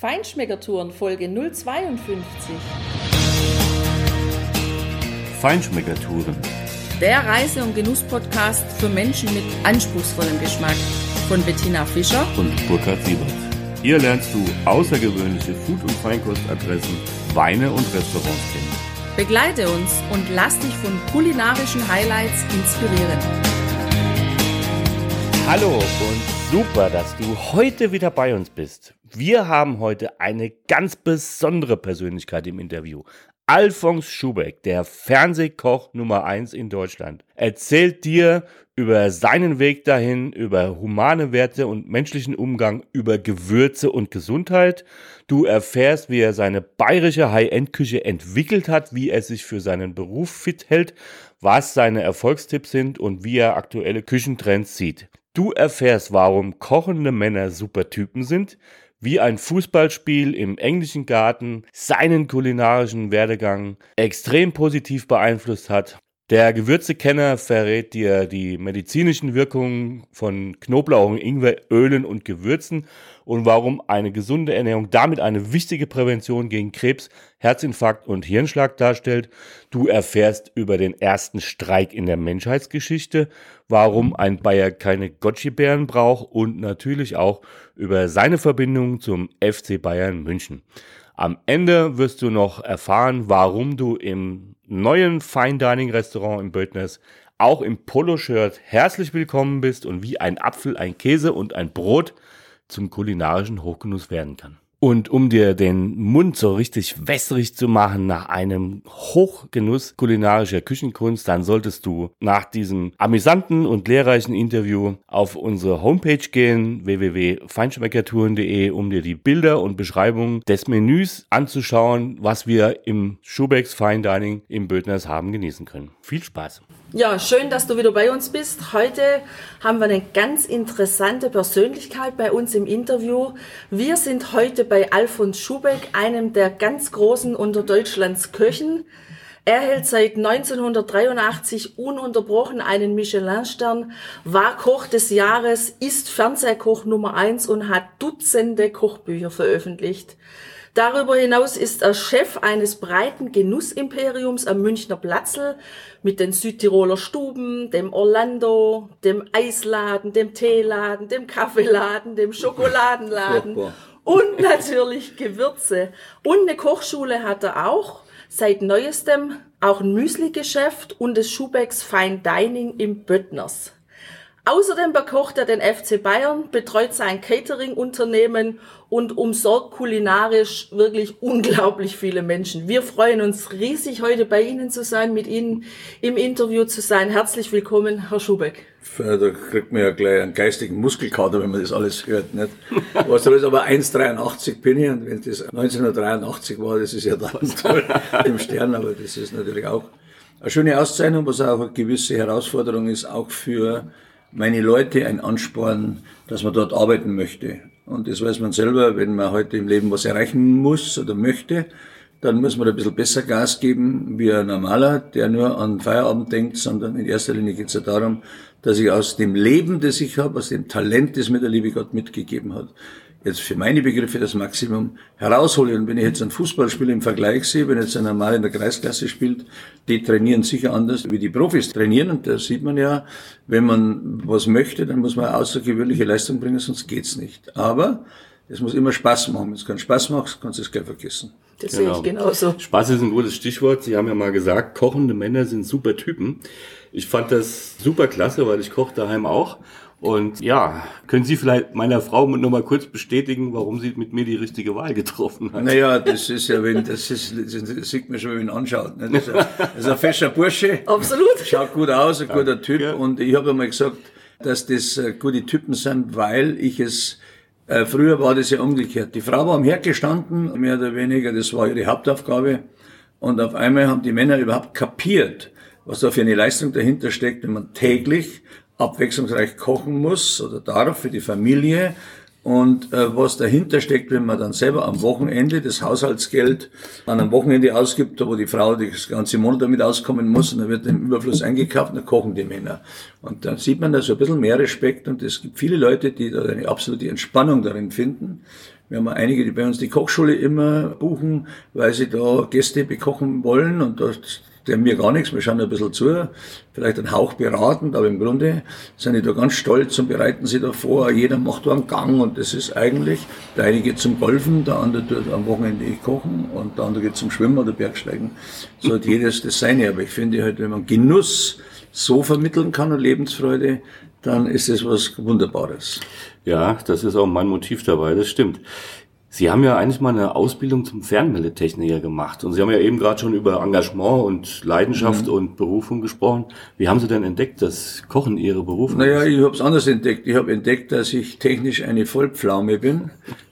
Feinschmeckertouren Folge 052. Feinschmeckertouren. Der Reise- und Genuss-Podcast für Menschen mit anspruchsvollem Geschmack von Bettina Fischer und Burkhard Siebert. Hier lernst du außergewöhnliche Food- und Feinkostadressen, Weine und Restaurants kennen. Begleite uns und lass dich von kulinarischen Highlights inspirieren. Hallo und super, dass du heute wieder bei uns bist. Wir haben heute eine ganz besondere Persönlichkeit im Interview. Alfons Schubeck, der Fernsehkoch Nummer 1 in Deutschland, erzählt dir über seinen Weg dahin, über humane Werte und menschlichen Umgang, über Gewürze und Gesundheit. Du erfährst, wie er seine bayerische High-End-Küche entwickelt hat, wie er sich für seinen Beruf fit hält, was seine Erfolgstipps sind und wie er aktuelle Küchentrends sieht. Du erfährst, warum kochende Männer super Typen sind, wie ein Fußballspiel im englischen Garten seinen kulinarischen Werdegang extrem positiv beeinflusst hat. Der Gewürzekenner verrät dir die medizinischen Wirkungen von Knoblauch, Ingwer, Ölen und Gewürzen und warum eine gesunde Ernährung damit eine wichtige Prävention gegen Krebs, Herzinfarkt und Hirnschlag darstellt. Du erfährst über den ersten Streik in der Menschheitsgeschichte, warum ein Bayer keine Gotchi-Bären braucht und natürlich auch über seine Verbindung zum FC Bayern München. Am Ende wirst du noch erfahren, warum du im neuen Fine Dining Restaurant im Bödners auch im Poloshirt herzlich willkommen bist und wie ein Apfel, ein Käse und ein Brot zum kulinarischen Hochgenuss werden kann. Und um dir den Mund so richtig wässrig zu machen nach einem Hochgenuss kulinarischer Küchenkunst, dann solltest du nach diesem amüsanten und lehrreichen Interview auf unsere Homepage gehen, www.feinschmeckertouren.de, um dir die Bilder und Beschreibungen des Menüs anzuschauen, was wir im Schubecks Fine Dining im Bödners haben genießen können. Viel Spaß! Ja, schön, dass du wieder bei uns bist. Heute haben wir eine ganz interessante Persönlichkeit bei uns im Interview. Wir sind heute bei Alfons Schubeck, einem der ganz großen unter Deutschlands Köchen. Er hält seit 1983 ununterbrochen einen Michelin-Stern, war Koch des Jahres, ist Fernsehkoch Nummer eins und hat Dutzende Kochbücher veröffentlicht. Darüber hinaus ist er Chef eines breiten Genussimperiums am Münchner Platzl mit den Südtiroler Stuben, dem Orlando, dem Eisladen, dem Teeladen, dem Kaffeeladen, dem Schokoladenladen und natürlich Gewürze. Und eine Kochschule hat er auch. Seit neuestem auch ein Müsli-Geschäft und das Schubecks Fine Dining im Böttners. Außerdem bekocht er den FC Bayern, betreut sein Catering-Unternehmen und umsorgt kulinarisch wirklich unglaublich viele Menschen. Wir freuen uns riesig, heute bei Ihnen zu sein, mit Ihnen im Interview zu sein. Herzlich willkommen, Herr Schubeck. Da kriegt man ja gleich einen geistigen Muskelkater, wenn man das alles hört. Nicht? Was soll das aber 1,83 bin ich und wenn das 1983 war, das ist ja dann im Stern, aber das ist natürlich auch eine schöne Auszeichnung, was auch eine gewisse Herausforderung ist, auch für meine Leute ein Ansporn, dass man dort arbeiten möchte. Und das weiß man selber, wenn man heute im Leben was erreichen muss oder möchte, dann muss man da ein bisschen besser Gas geben wie ein normaler, der nur an Feierabend denkt, sondern in erster Linie geht es ja darum, dass ich aus dem Leben, das ich habe, aus dem Talent, das mir der liebe Gott mitgegeben hat, jetzt für meine Begriffe das Maximum heraushole. Und wenn ich jetzt ein Fußballspiel im Vergleich sehe, wenn jetzt ein normal in der Kreisklasse spielt, die trainieren sicher anders, wie die Profis trainieren. Und da sieht man ja, wenn man was möchte, dann muss man außergewöhnliche Leistung bringen, sonst geht's nicht. Aber es muss immer Spaß machen. Wenn es keinen Spaß macht, kannst du es gleich vergessen. Das genau. sehe ich genauso. Spaß ist ein gutes Stichwort. Sie haben ja mal gesagt, kochende Männer sind super Typen. Ich fand das super klasse, weil ich koche daheim auch. Und ja, können Sie vielleicht meiner Frau noch mal kurz bestätigen, warum sie mit mir die richtige Wahl getroffen hat? Naja, das ist ja, wenn, das ist, das sieht man schon, wenn man ihn anschaut. Ne? Das, ist ein, das ist ein fescher Bursche. Absolut. Schaut gut aus, ein guter Typ. Ja. Und ich habe einmal gesagt, dass das äh, gute Typen sind, weil ich es, äh, früher war das ja umgekehrt. Die Frau war am Herd gestanden, mehr oder weniger, das war ihre Hauptaufgabe. Und auf einmal haben die Männer überhaupt kapiert, was da für eine Leistung dahinter steckt, wenn man täglich abwechslungsreich kochen muss oder darf für die Familie und äh, was dahinter steckt, wenn man dann selber am Wochenende das Haushaltsgeld an einem Wochenende ausgibt, wo die Frau das ganze Monat damit auskommen muss und dann wird im Überfluss eingekauft und dann kochen die Männer. Und dann sieht man da so ein bisschen mehr Respekt und es gibt viele Leute, die da eine absolute Entspannung darin finden, Wir haben einige, die bei uns die Kochschule immer buchen, weil sie da Gäste bekochen wollen und das, die mir gar nichts, wir schauen ein bisschen zu, vielleicht einen Hauch beratend, aber im Grunde sind die da ganz stolz und bereiten sie da vor. Jeder macht da einen Gang und das ist eigentlich, der eine geht zum Golfen, der andere tut am Wochenende kochen und der andere geht zum Schwimmen oder Bergsteigen. So hat jedes das seine, aber ich finde halt, wenn man Genuss so vermitteln kann und Lebensfreude, dann ist es was Wunderbares. Ja, das ist auch mein Motiv dabei, das stimmt. Sie haben ja eigentlich mal eine Ausbildung zum Fernmeldetechniker gemacht und Sie haben ja eben gerade schon über Engagement und Leidenschaft mhm. und Berufung gesprochen. Wie haben Sie denn entdeckt, dass Kochen Ihre Berufung naja, ist? Naja, ich habe es anders entdeckt. Ich habe entdeckt, dass ich technisch eine Vollpflaume bin.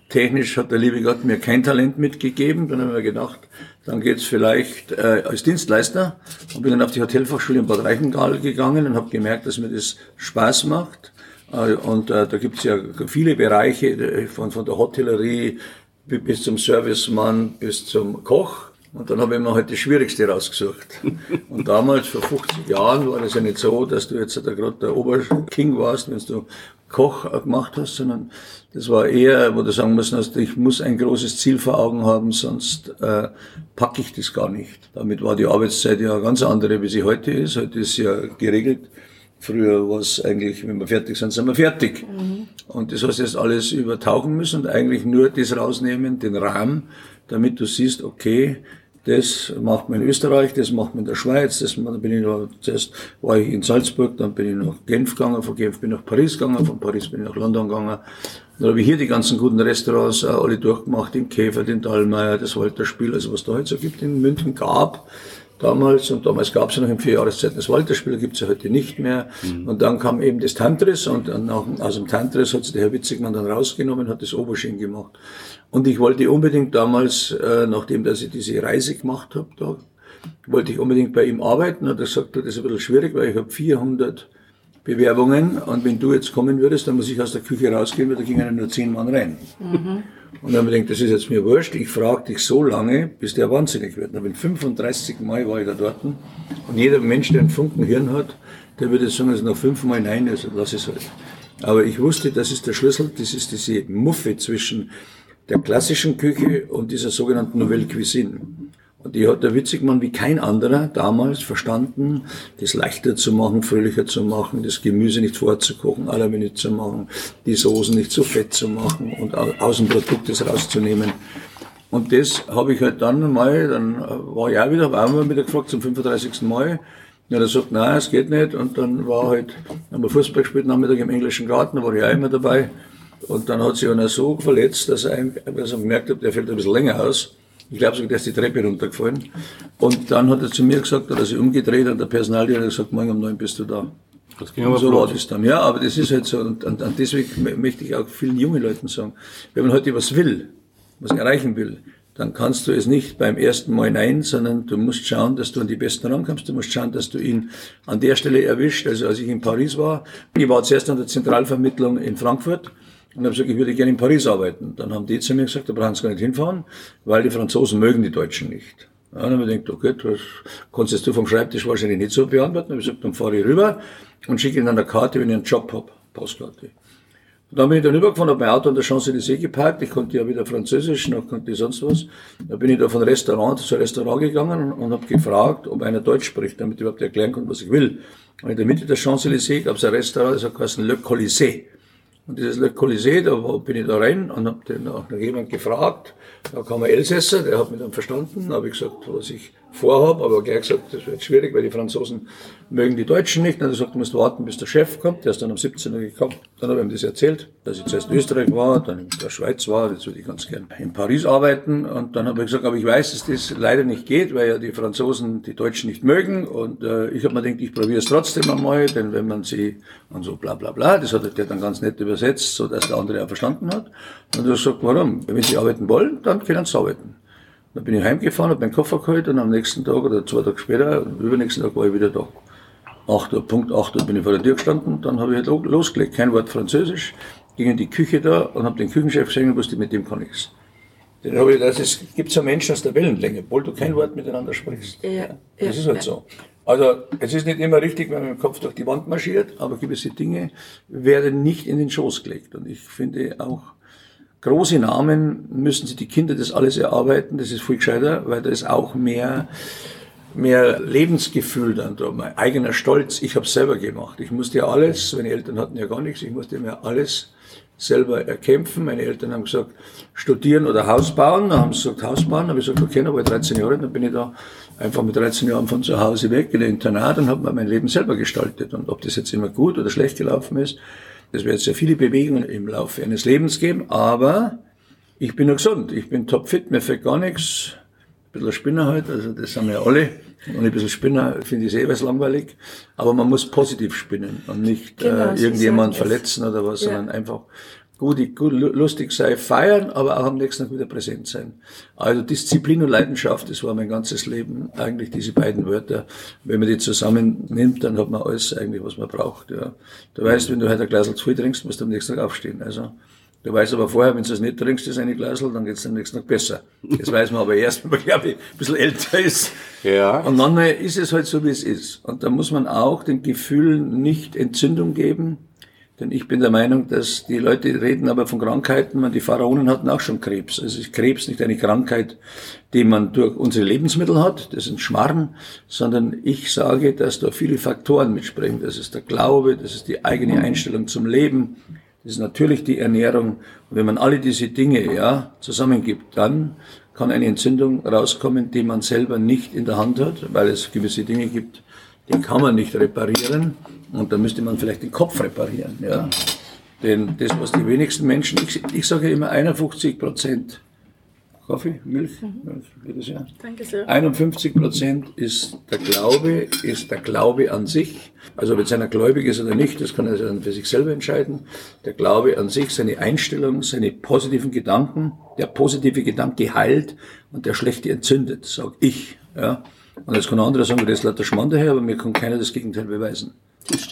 Technisch hat der liebe Gott mir kein Talent mitgegeben. Dann habe ich mir gedacht, dann geht's vielleicht äh, als Dienstleister und bin dann auf die Hotelfachschule in Bad Reichenthal gegangen und habe gemerkt, dass mir das Spaß macht. Äh, und äh, da gibt's ja viele Bereiche, äh, von, von der Hotellerie bis zum Servicemann bis zum Koch. Und dann habe ich mir halt das Schwierigste rausgesucht. Und damals, vor 50 Jahren, war das ja nicht so, dass du jetzt da gerade der Oberking warst, wenn du Koch gemacht hast, sondern das war eher, wo du sagen musst, also ich muss ein großes Ziel vor Augen haben, sonst äh, packe ich das gar nicht. Damit war die Arbeitszeit ja ganz andere, wie sie heute ist. Heute ist ja geregelt. Früher war es eigentlich, wenn wir fertig sind, sind wir fertig. Mhm. Und das hast du jetzt alles übertauchen müssen und eigentlich nur das rausnehmen, den Rahmen, damit du siehst, okay, das macht man in Österreich, das macht man in der Schweiz, das dann bin ich noch, zuerst war ich in Salzburg, dann bin ich nach Genf gegangen, von Genf bin ich nach Paris gegangen, von Paris bin ich nach London gegangen. Dann habe ich hier die ganzen guten Restaurants äh, alle durchgemacht, den Käfer, den Dallmayr, das Walterspiel, also was da heute so gibt in München gab damals und damals gab es ja noch in vier Jahreszeiten das Walterspiel, gibt es ja heute nicht mehr. Mhm. Und dann kam eben das Tantris und nach, aus dem Tantris hat sich der Herr Witzigmann dann rausgenommen, hat das Oberschien gemacht. Und ich wollte unbedingt damals, äh, nachdem dass ich diese Reise gemacht habe, da wollte ich unbedingt bei ihm arbeiten. Und er sagte, das ist ein bisschen schwierig, weil ich habe 400 Bewerbungen und wenn du jetzt kommen würdest, dann muss ich aus der Küche rausgehen, weil da gingen nur zehn Mann rein. Mhm. Und dann habe ich gedacht, das ist jetzt mir wurscht, ich frage dich so lange, bis der wahnsinnig wird. Und dann 35 Mal war ich da dort und jeder Mensch, der einen Funken Hirn hat, der würde sagen, also nach fünfmal nein, also lass es halt. Aber ich wusste, das ist der Schlüssel, das ist diese Muffe zwischen der klassischen Küche und dieser sogenannten Nouvelle Cuisine. Die hat der Witzigmann wie kein anderer damals verstanden, das leichter zu machen, fröhlicher zu machen, das Gemüse nicht vorzukochen, la Minute zu machen, die Soßen nicht zu fett zu machen und aus dem Produkt das rauszunehmen. Und das habe ich halt dann mal, dann war ich auch wieder, habe auch mal wieder gefragt zum 35. Mal. Ja, der sagt, nein, es geht nicht. Und dann war halt, haben wir Fußball gespielt, Nachmittag im englischen Garten, da war ich auch immer dabei. Und dann hat sich einer so verletzt, dass er, dass er gemerkt hat, der fällt ein bisschen länger aus. Ich glaube sogar, der ist die Treppe runtergefallen. Und dann hat er zu mir gesagt, hat er sich umgedreht und der Personaldirektor hat gesagt, morgen um neun bist du da. Das ging aber so war das dann. Ja, aber das ist halt so. Und, und, und deswegen möchte ich auch vielen jungen Leuten sagen, wenn man heute was will, was erreichen will, dann kannst du es nicht beim ersten Mal nein, sondern du musst schauen, dass du an die Besten rankommst. Du musst schauen, dass du ihn an der Stelle erwischt. Also als ich in Paris war, ich war zuerst an der Zentralvermittlung in Frankfurt und habe gesagt, ich würde gerne in Paris arbeiten. Dann haben die zu mir gesagt, da brauchen Sie gar nicht hinfahren, weil die Franzosen mögen die Deutschen nicht. Ja, dann habe ich gedacht, okay, das kannst du vom Schreibtisch wahrscheinlich nicht so beantworten. Dann habe ich gesagt, dann fahre ich rüber und schicke Ihnen eine Karte, wenn ich einen Job habe, Postkarte. Und dann bin ich dann rübergefahren, habe mein Auto an der Champs-Élysées geparkt. Ich konnte ja wieder Französisch, noch konnte ich sonst was. Da bin ich da von Restaurant zu Restaurant gegangen und, und habe gefragt, ob einer Deutsch spricht, damit ich überhaupt erklären konnte, was ich will. Und in der Mitte der Champs-Élysées gab es ein Restaurant, das hat Le Colisée. Und dieses Le Colisée, da bin ich da rein und habe den nach jemand gefragt. Da kam ein Elsässer, der hat mich dann verstanden. Da habe ich gesagt, was ich vorhabe, aber gleich gesagt, das wird schwierig, weil die Franzosen mögen die Deutschen nicht. Und er sagt, du musst warten, bis der Chef kommt. Der ist dann am 17. Uhr gekommen. Dann habe ich ihm das erzählt, dass ich zuerst in Österreich war, dann in der Schweiz war. Jetzt würde ich ganz gern in Paris arbeiten. Und dann habe ich gesagt, aber ich weiß, dass das leider nicht geht, weil ja die Franzosen die Deutschen nicht mögen. Und äh, ich habe mir gedacht, ich probiere es trotzdem einmal, denn wenn man sie und so bla bla bla, das hat er dann ganz nett übersetzt, so dass der andere auch verstanden hat. Und er sagt, warum? Wenn sie arbeiten wollen, dann können sie arbeiten. Dann bin ich heimgefahren, habe meinen Koffer geholt und am nächsten Tag oder zwei Tage später, übernächsten Tag war ich wieder da. 8 Uhr, Punkt 8 Uhr bin ich vor der Tür gestanden, dann habe ich halt losgelegt, kein Wort Französisch, ging in die Küche da und habe den Küchenchef gesehen und wusste, mit dem kann ich's. Dann habe ich gedacht, es gibt so Menschen aus der Wellenlänge, obwohl du kein Wort miteinander sprichst. Ja, das ist halt ja. so. Also es ist nicht immer richtig, wenn man mit dem Kopf durch die Wand marschiert, aber gewisse Dinge werden nicht in den Schoß gelegt. Und ich finde auch, große Namen müssen sich die Kinder das alles erarbeiten. Das ist viel gescheiter, weil da ist auch mehr, mehr Lebensgefühl dann drum, mein eigener Stolz. Ich habe selber gemacht. Ich musste ja alles, meine Eltern hatten ja gar nichts, ich musste mir alles selber erkämpfen. Meine Eltern haben gesagt, studieren oder Haus bauen. Dann haben sie gesagt, Haus bauen. Dann habe ich gesagt, okay, dann war ich 13 Jahre, dann bin ich da einfach mit 13 Jahren von zu Hause weg in ein Internat und habe mir mein Leben selber gestaltet. Und ob das jetzt immer gut oder schlecht gelaufen ist, das wird sehr viele Bewegungen im Laufe eines Lebens geben, aber ich bin noch gesund, ich bin topfit, mir fällt gar nichts. Ein bisschen Spinner halt, also das haben wir alle. Und ein bisschen Spinner finde ich eh was langweilig. Aber man muss positiv spinnen und nicht genau, äh, irgendjemand verletzen oder was, ja. sondern einfach gut, gut, lustig sein, feiern, aber auch am nächsten Tag wieder präsent sein. Also Disziplin und Leidenschaft, das war mein ganzes Leben, eigentlich diese beiden Wörter. Wenn man die zusammennimmt, dann hat man alles eigentlich, was man braucht. Ja. Du weißt, wenn du heute ein Glas zu viel trinkst, musst du am nächsten Tag aufstehen. Also Du weißt aber vorher, wenn du es nicht trinkst, das eine Glasel, dann geht es am nächsten Tag besser. Das weiß man aber erst, wenn man, glaube ich, ein bisschen älter ist. Ja. Und manchmal ist es halt so, wie es ist. Und da muss man auch den Gefühlen nicht Entzündung geben, denn ich bin der Meinung, dass die Leute reden aber von Krankheiten, man, die Pharaonen hatten auch schon Krebs. Also ist Krebs nicht eine Krankheit, die man durch unsere Lebensmittel hat, das ist ein Schmarrn, sondern ich sage, dass da viele Faktoren mitspringen. Das ist der Glaube, das ist die eigene Einstellung zum Leben, das ist natürlich die Ernährung. Und wenn man alle diese Dinge, ja, zusammengibt, dann kann eine Entzündung rauskommen, die man selber nicht in der Hand hat, weil es gewisse Dinge gibt, die kann man nicht reparieren. Und da müsste man vielleicht den Kopf reparieren. Ja. Denn das, was die wenigsten Menschen, ich, ich sage immer 51 Prozent Kaffee, Milch, mhm. jedes Jahr. Danke sehr. 51 Prozent ist der Glaube, ist der Glaube an sich. Also ob jetzt einer gläubig ist oder nicht, das kann er dann für sich selber entscheiden. Der Glaube an sich, seine Einstellung, seine positiven Gedanken. Der positive Gedanke heilt und der schlechte entzündet, sag ich. Ja. Und jetzt kann ein anderer sagen, das ist lauter Schmarrn daher, aber mir kann keiner das Gegenteil beweisen.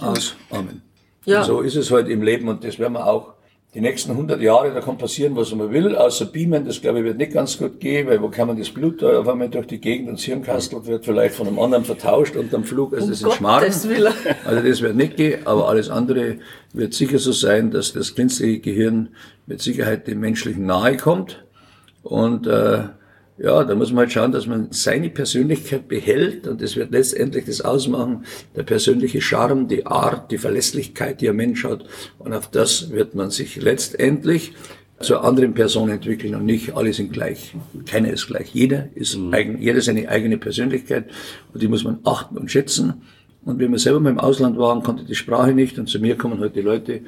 Aus. Amen. Ja. Und so ist es heute halt im Leben und das werden wir auch die nächsten 100 Jahre, da kann passieren, was man will, außer beamen, das glaube ich wird nicht ganz gut gehen, weil wo kann man das Blut da auf einmal durch die Gegend und das Hirnkastel wird vielleicht von einem anderen vertauscht und am Flug, also um das ist Schmarrn. Also das wird nicht gehen, aber alles andere wird sicher so sein, dass das künstliche Gehirn mit Sicherheit dem menschlichen nahe kommt und äh, ja, da muss man halt schauen, dass man seine Persönlichkeit behält und das wird letztendlich das ausmachen, der persönliche Charme, die Art, die Verlässlichkeit, die ein Mensch hat und auf das wird man sich letztendlich zur anderen Person entwickeln und nicht alle sind gleich. Keiner ist gleich. Jeder ist mhm. eigen, jeder seine eigene Persönlichkeit und die muss man achten und schätzen. Und wenn wir selber mal im Ausland waren, konnte die Sprache nicht und zu mir kommen heute Leute,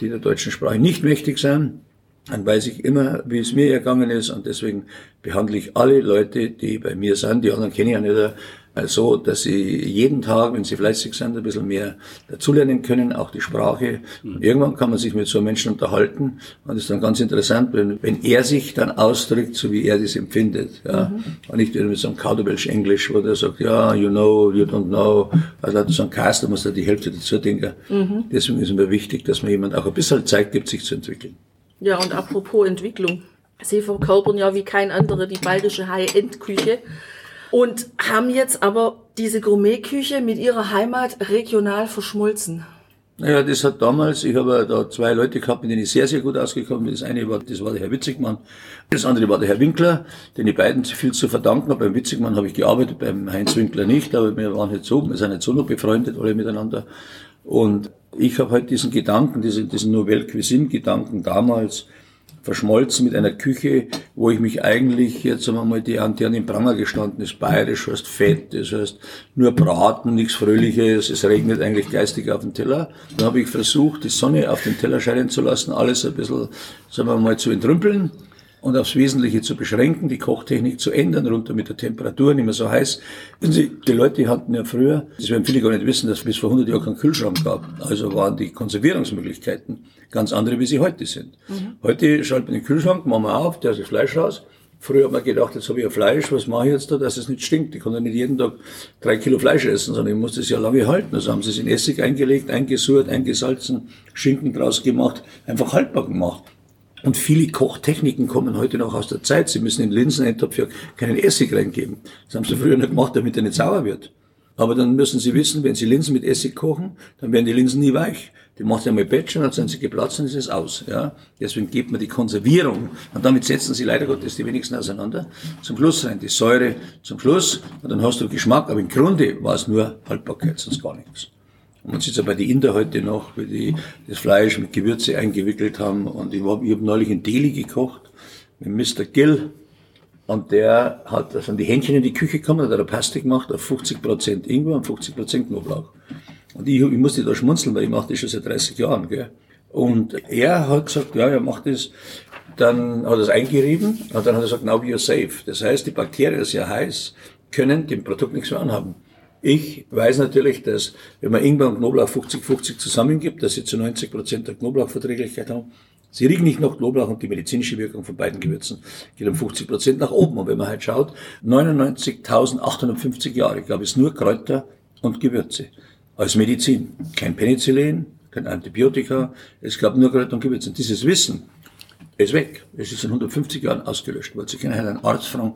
die der deutschen Sprache nicht mächtig sind dann weiß ich immer, wie es mir ergangen ist und deswegen behandle ich alle Leute, die bei mir sind, die anderen kenne ich ja nicht, äh, so, dass sie jeden Tag, wenn sie fleißig sind, ein bisschen mehr dazulernen können, auch die Sprache. Und irgendwann kann man sich mit so einem Menschen unterhalten und das ist dann ganz interessant, wenn, wenn er sich dann ausdrückt, so wie er das empfindet. Ja. Mhm. Und nicht mit so einem Kauderwelsch Englisch, wo der sagt, ja, you know, you don't know. Also so ein Cast, da muss er die Hälfte dazu denken. Mhm. Deswegen ist mir wichtig, dass man jemand auch ein bisschen Zeit gibt, sich zu entwickeln. Ja, und apropos Entwicklung. Sie verkörpern ja wie kein anderer die bayerische High-End-Küche und haben jetzt aber diese Gourmet-Küche mit ihrer Heimat regional verschmolzen. Naja, das hat damals, ich habe da zwei Leute gehabt, mit denen ich sehr, sehr gut ausgekommen bin. Das eine war, das war der Herr Witzigmann, das andere war der Herr Winkler, den ich beiden viel zu verdanken habe. Beim Witzigmann habe ich gearbeitet, beim Heinz Winkler nicht, aber wir waren nicht so, wir sind nicht so noch befreundet, alle miteinander. Und ich habe halt diesen Gedanken, diesen, diesen Nouvelle Cuisine-Gedanken damals verschmolzen mit einer Küche, wo ich mich eigentlich, jetzt sagen wir mal, die, die an den Pranger gestanden ist, bayerisch, heißt fett, das heißt nur Braten, nichts Fröhliches, es regnet eigentlich geistig auf den Teller. Dann habe ich versucht, die Sonne auf den Teller scheinen zu lassen, alles ein bisschen, sagen wir mal, zu entrümpeln und aufs Wesentliche zu beschränken, die Kochtechnik zu ändern, runter mit der Temperatur, nicht mehr so heiß. Wenn Sie, die Leute hatten ja früher, das werden viele gar nicht wissen, dass es bis vor 100 Jahren keinen Kühlschrank gab. Also waren die Konservierungsmöglichkeiten ganz andere, wie sie heute sind. Mhm. Heute schaltet man den Kühlschrank, machen wir auf, der ist das Fleisch raus. Früher hat man gedacht, jetzt habe ich ein Fleisch, was mache ich jetzt da, dass es nicht stinkt. Ich kann ja nicht jeden Tag drei Kilo Fleisch essen, sondern ich muss das ja lange halten. Also haben sie es in Essig eingelegt, eingesurrt, eingesalzen, Schinken draus gemacht, einfach haltbar gemacht. Und viele Kochtechniken kommen heute noch aus der Zeit. Sie müssen in Linseneintopf ja keinen Essig reingeben. Das haben sie früher nicht gemacht, damit er nicht sauer wird. Aber dann müssen Sie wissen, wenn Sie Linsen mit Essig kochen, dann werden die Linsen nie weich. Die macht einmal Batch und dann sind sie geplatzt und ist es aus. Ja? Deswegen gibt man die Konservierung. Und damit setzen sie leider Gottes die wenigsten auseinander. Zum Schluss rein die Säure zum Schluss und dann hast du Geschmack. Aber im Grunde war es nur Haltbarkeit, sonst gar nichts. Und man sieht es ja bei den Inder heute noch, wie die das Fleisch mit Gewürze eingewickelt haben. Und ich, war, ich habe neulich in Delhi gekocht mit Mr. Gill. Und der hat, da sind die Händchen in die Küche gekommen, hat eine Paste gemacht auf 50% Ingwer und 50% Knoblauch. Und ich, ich musste da schmunzeln, weil ich mache das schon seit 30 Jahren. Gell? Und er hat gesagt, ja, er macht das. Dann hat er es eingerieben und dann hat er gesagt, now you're safe. Das heißt, die Bakterien, das ist ja heiß, können dem Produkt nichts mehr anhaben. Ich weiß natürlich, dass wenn man Ingwer und Knoblauch 50-50 zusammengibt, dass sie zu 90 Prozent der Knoblauchverträglichkeit haben. Sie riechen nicht nach Knoblauch und die medizinische Wirkung von beiden Gewürzen geht um 50 Prozent nach oben. Und wenn man halt schaut, 99.850 Jahre gab es nur Kräuter und Gewürze als Medizin. Kein Penicillin, kein Antibiotika, es gab nur Kräuter und Gewürze. Und dieses Wissen ist weg. Es ist in 150 Jahren ausgelöscht worden. Sie können halt einen Arzt fragen,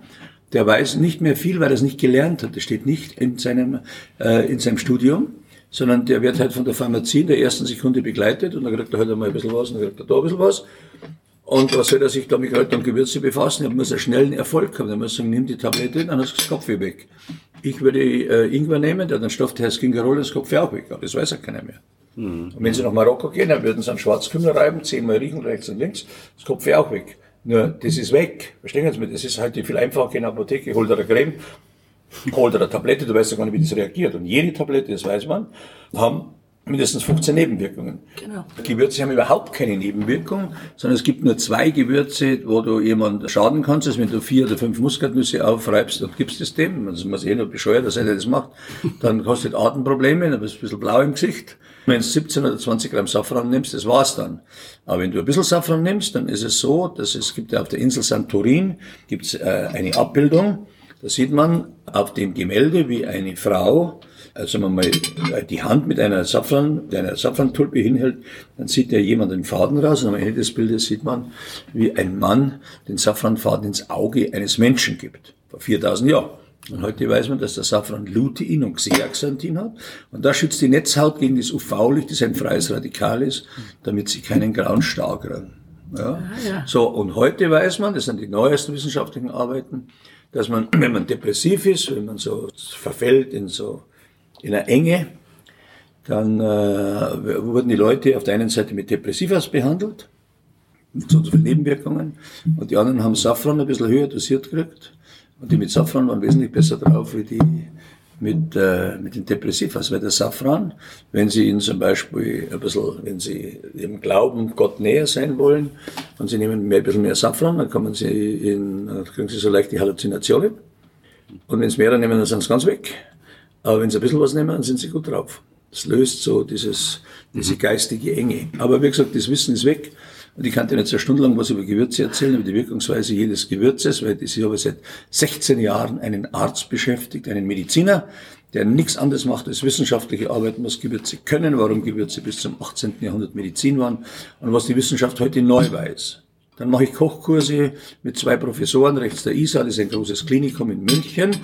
der weiß nicht mehr viel, weil er es nicht gelernt hat. Das steht nicht in seinem, äh, in seinem Studium, sondern der wird halt von der Pharmazie in der ersten Sekunde begleitet und dann kriegt er halt einmal ein bisschen was und dann kriegt er da ein bisschen was. Und was soll er sich da mit Kräuter und Gewürze befassen? Er muss einen schnellen Erfolg haben. Er muss sagen, nimm die Tablette, dann hast du das Kopfweh weg. Ich würde äh, Ingwer nehmen, der dann Stoff der heißt Gingerol, das Kopfweh auch weg. Aber das weiß ja keiner mehr. Mhm. Und wenn Sie nach Marokko gehen, dann würden Sie einen Schwarzkümmel reiben, zehnmal riechen, rechts und links, das Kopfweh auch weg. Nur, das ist weg. Verstehen Sie mir? Das ist halt viel einfacher in der Apotheke. Hol dir eine Creme, hol dir eine Tablette, du weißt ja gar nicht, wie das reagiert. Und jede Tablette, das weiß man, haben mindestens 15 Nebenwirkungen. Genau. Gewürze haben überhaupt keine Nebenwirkungen, sondern es gibt nur zwei Gewürze, wo du jemand schaden kannst. Das ist, wenn du vier oder fünf Muskatnüsse aufreibst und gibst es dem, das muss eh nur bescheuert, dass er das macht, dann kostet Atemprobleme, dann bist du ein bisschen blau im Gesicht. Wenn du 17 oder 20 Gramm Safran nimmst, das war's dann. Aber wenn du ein bisschen Safran nimmst, dann ist es so, dass es gibt ja auf der Insel Santorin gibt's äh, eine Abbildung, da sieht man auf dem Gemälde, wie eine Frau also wenn man mal die Hand mit einer Safran, mit einer Safrantulpe hinhält, dann sieht ja jemand den Faden raus und am Ende des Bildes sieht man, wie ein Mann den Safranfaden ins Auge eines Menschen gibt. Vor 4000 Jahren. Und heute weiß man, dass der Safran Lutein und Xeaxanthin hat. Und da schützt die Netzhaut gegen das UV-Licht, das ein freies Radikal ist, damit sie keinen grauen Star kriegen. Ja. Ah, ja. So, und heute weiß man, das sind die neuesten wissenschaftlichen Arbeiten, dass man, wenn man depressiv ist, wenn man so verfällt in so in der Enge. Dann äh, wurden die Leute auf der einen Seite mit Depressivas behandelt, mit so vielen Nebenwirkungen, und die anderen haben Safran ein bisschen höher dosiert gekriegt. Und die mit Safran waren wesentlich besser drauf wie die mit, äh, mit den Depressivas. Weil der Safran, wenn Sie ihn zum Beispiel ein bisschen, wenn Sie im Glauben Gott näher sein wollen und Sie nehmen mehr, ein bisschen mehr Safran, dann kommen Sie in, dann kriegen Sie so leicht die Halluzinationen. Und wenn Sie mehr nehmen, dann sind Sie ganz weg. Aber wenn sie ein bisschen was nehmen, dann sind sie gut drauf. Das löst so dieses, diese mhm. geistige Enge. Aber wie gesagt, das Wissen ist weg. Und ich kann dir jetzt eine Stunde lang was über Gewürze erzählen, über die Wirkungsweise jedes Gewürzes, weil ich habe seit 16 Jahren einen Arzt beschäftigt, einen Mediziner, der nichts anderes macht als wissenschaftliche Arbeiten, was Gewürze können, warum Gewürze bis zum 18. Jahrhundert Medizin waren und was die Wissenschaft heute neu weiß. Dann mache ich Kochkurse mit zwei Professoren, rechts der ISA, das ist ein großes Klinikum in München,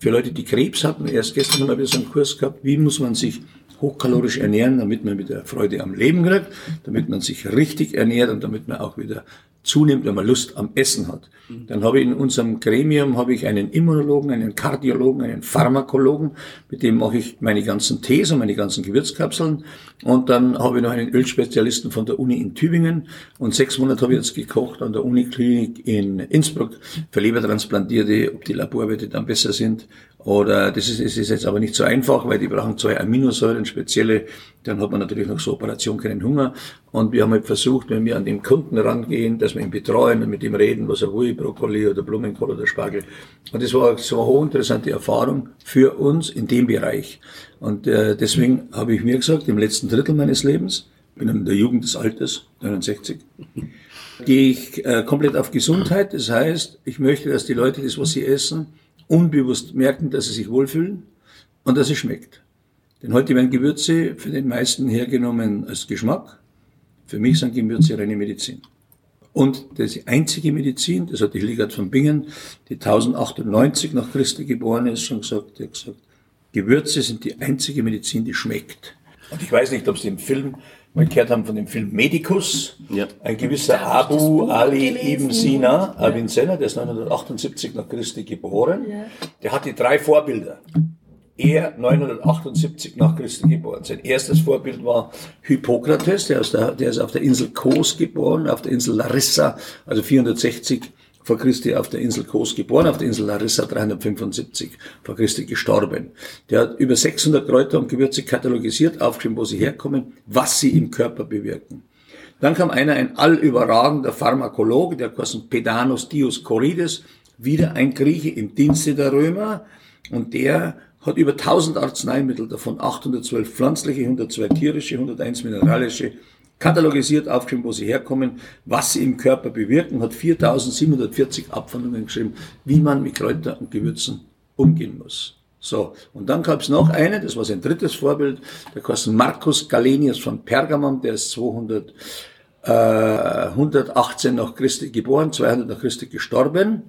für Leute, die Krebs hatten. Erst gestern haben wir so einen Kurs gehabt, wie muss man sich hochkalorisch ernähren, damit man wieder Freude am Leben kriegt, damit man sich richtig ernährt und damit man auch wieder zunimmt, wenn man Lust am Essen hat. Dann habe ich in unserem Gremium habe ich einen Immunologen, einen Kardiologen, einen Pharmakologen, mit dem mache ich meine ganzen Tees und meine ganzen Gewürzkapseln. Und dann habe ich noch einen Ölspezialisten von der Uni in Tübingen. Und sechs Monate habe ich jetzt gekocht an der Uniklinik in Innsbruck für Lebertransplantierte, ob die Laborwerte dann besser sind. Oder das ist, das ist jetzt aber nicht so einfach, weil die brauchen zwei Aminosäuren, spezielle. Dann hat man natürlich nach so Operation keinen Hunger. Und wir haben halt versucht, wenn wir an den Kunden rangehen, dass wir ihn betreuen und mit ihm reden, was er will, Brokkoli oder Blumenkohl oder Spargel. Und das war so eine hochinteressante Erfahrung für uns in dem Bereich. Und äh, deswegen habe ich mir gesagt, im letzten Drittel meines Lebens, bin in der Jugend des Alters, 69, gehe ich äh, komplett auf Gesundheit. Das heißt, ich möchte, dass die Leute das, was sie essen, unbewusst merken, dass sie sich wohlfühlen und dass es schmeckt. Denn heute werden Gewürze für den meisten hergenommen als Geschmack. Für mich sind Gewürze reine Medizin. Und das die einzige Medizin, das hat die Hildegard von Bingen, die 1098 nach Christi geboren ist, schon gesagt, die hat gesagt, Gewürze sind die einzige Medizin, die schmeckt. Und ich weiß nicht, ob Sie im Film mal gehört haben von dem Film Medicus. Ja. Ein gewisser Abu Ali ibn Sina, Avicenna, der ist 1978 nach Christi geboren. Der hatte drei Vorbilder. Er 978 nach Christi geboren. Sein erstes Vorbild war Hippokrates, der, ist, der, der ist auf der Insel Kos geboren, auf der Insel Larissa, also 460 vor Christi auf der Insel Kos geboren, auf der Insel Larissa 375 vor Christi gestorben. Der hat über 600 Kräuter und Gewürze katalogisiert, aufgeschrieben, wo sie herkommen, was sie im Körper bewirken. Dann kam einer, ein allüberragender Pharmakologe, der kostet Pedanos Dioscorides, wieder ein Grieche im Dienste der Römer, und der hat über 1000 Arzneimittel, davon 812 pflanzliche, 102 tierische, 101 mineralische, katalogisiert, aufgeschrieben, wo sie herkommen, was sie im Körper bewirken, hat 4740 Abwandlungen geschrieben, wie man mit Kräutern und Gewürzen umgehen muss. So, und dann gab es noch eine, das war sein drittes Vorbild, der kostet Marcus Galenius von Pergamon, der ist 200, äh, 118 nach Christi geboren, 200 nach Christi gestorben.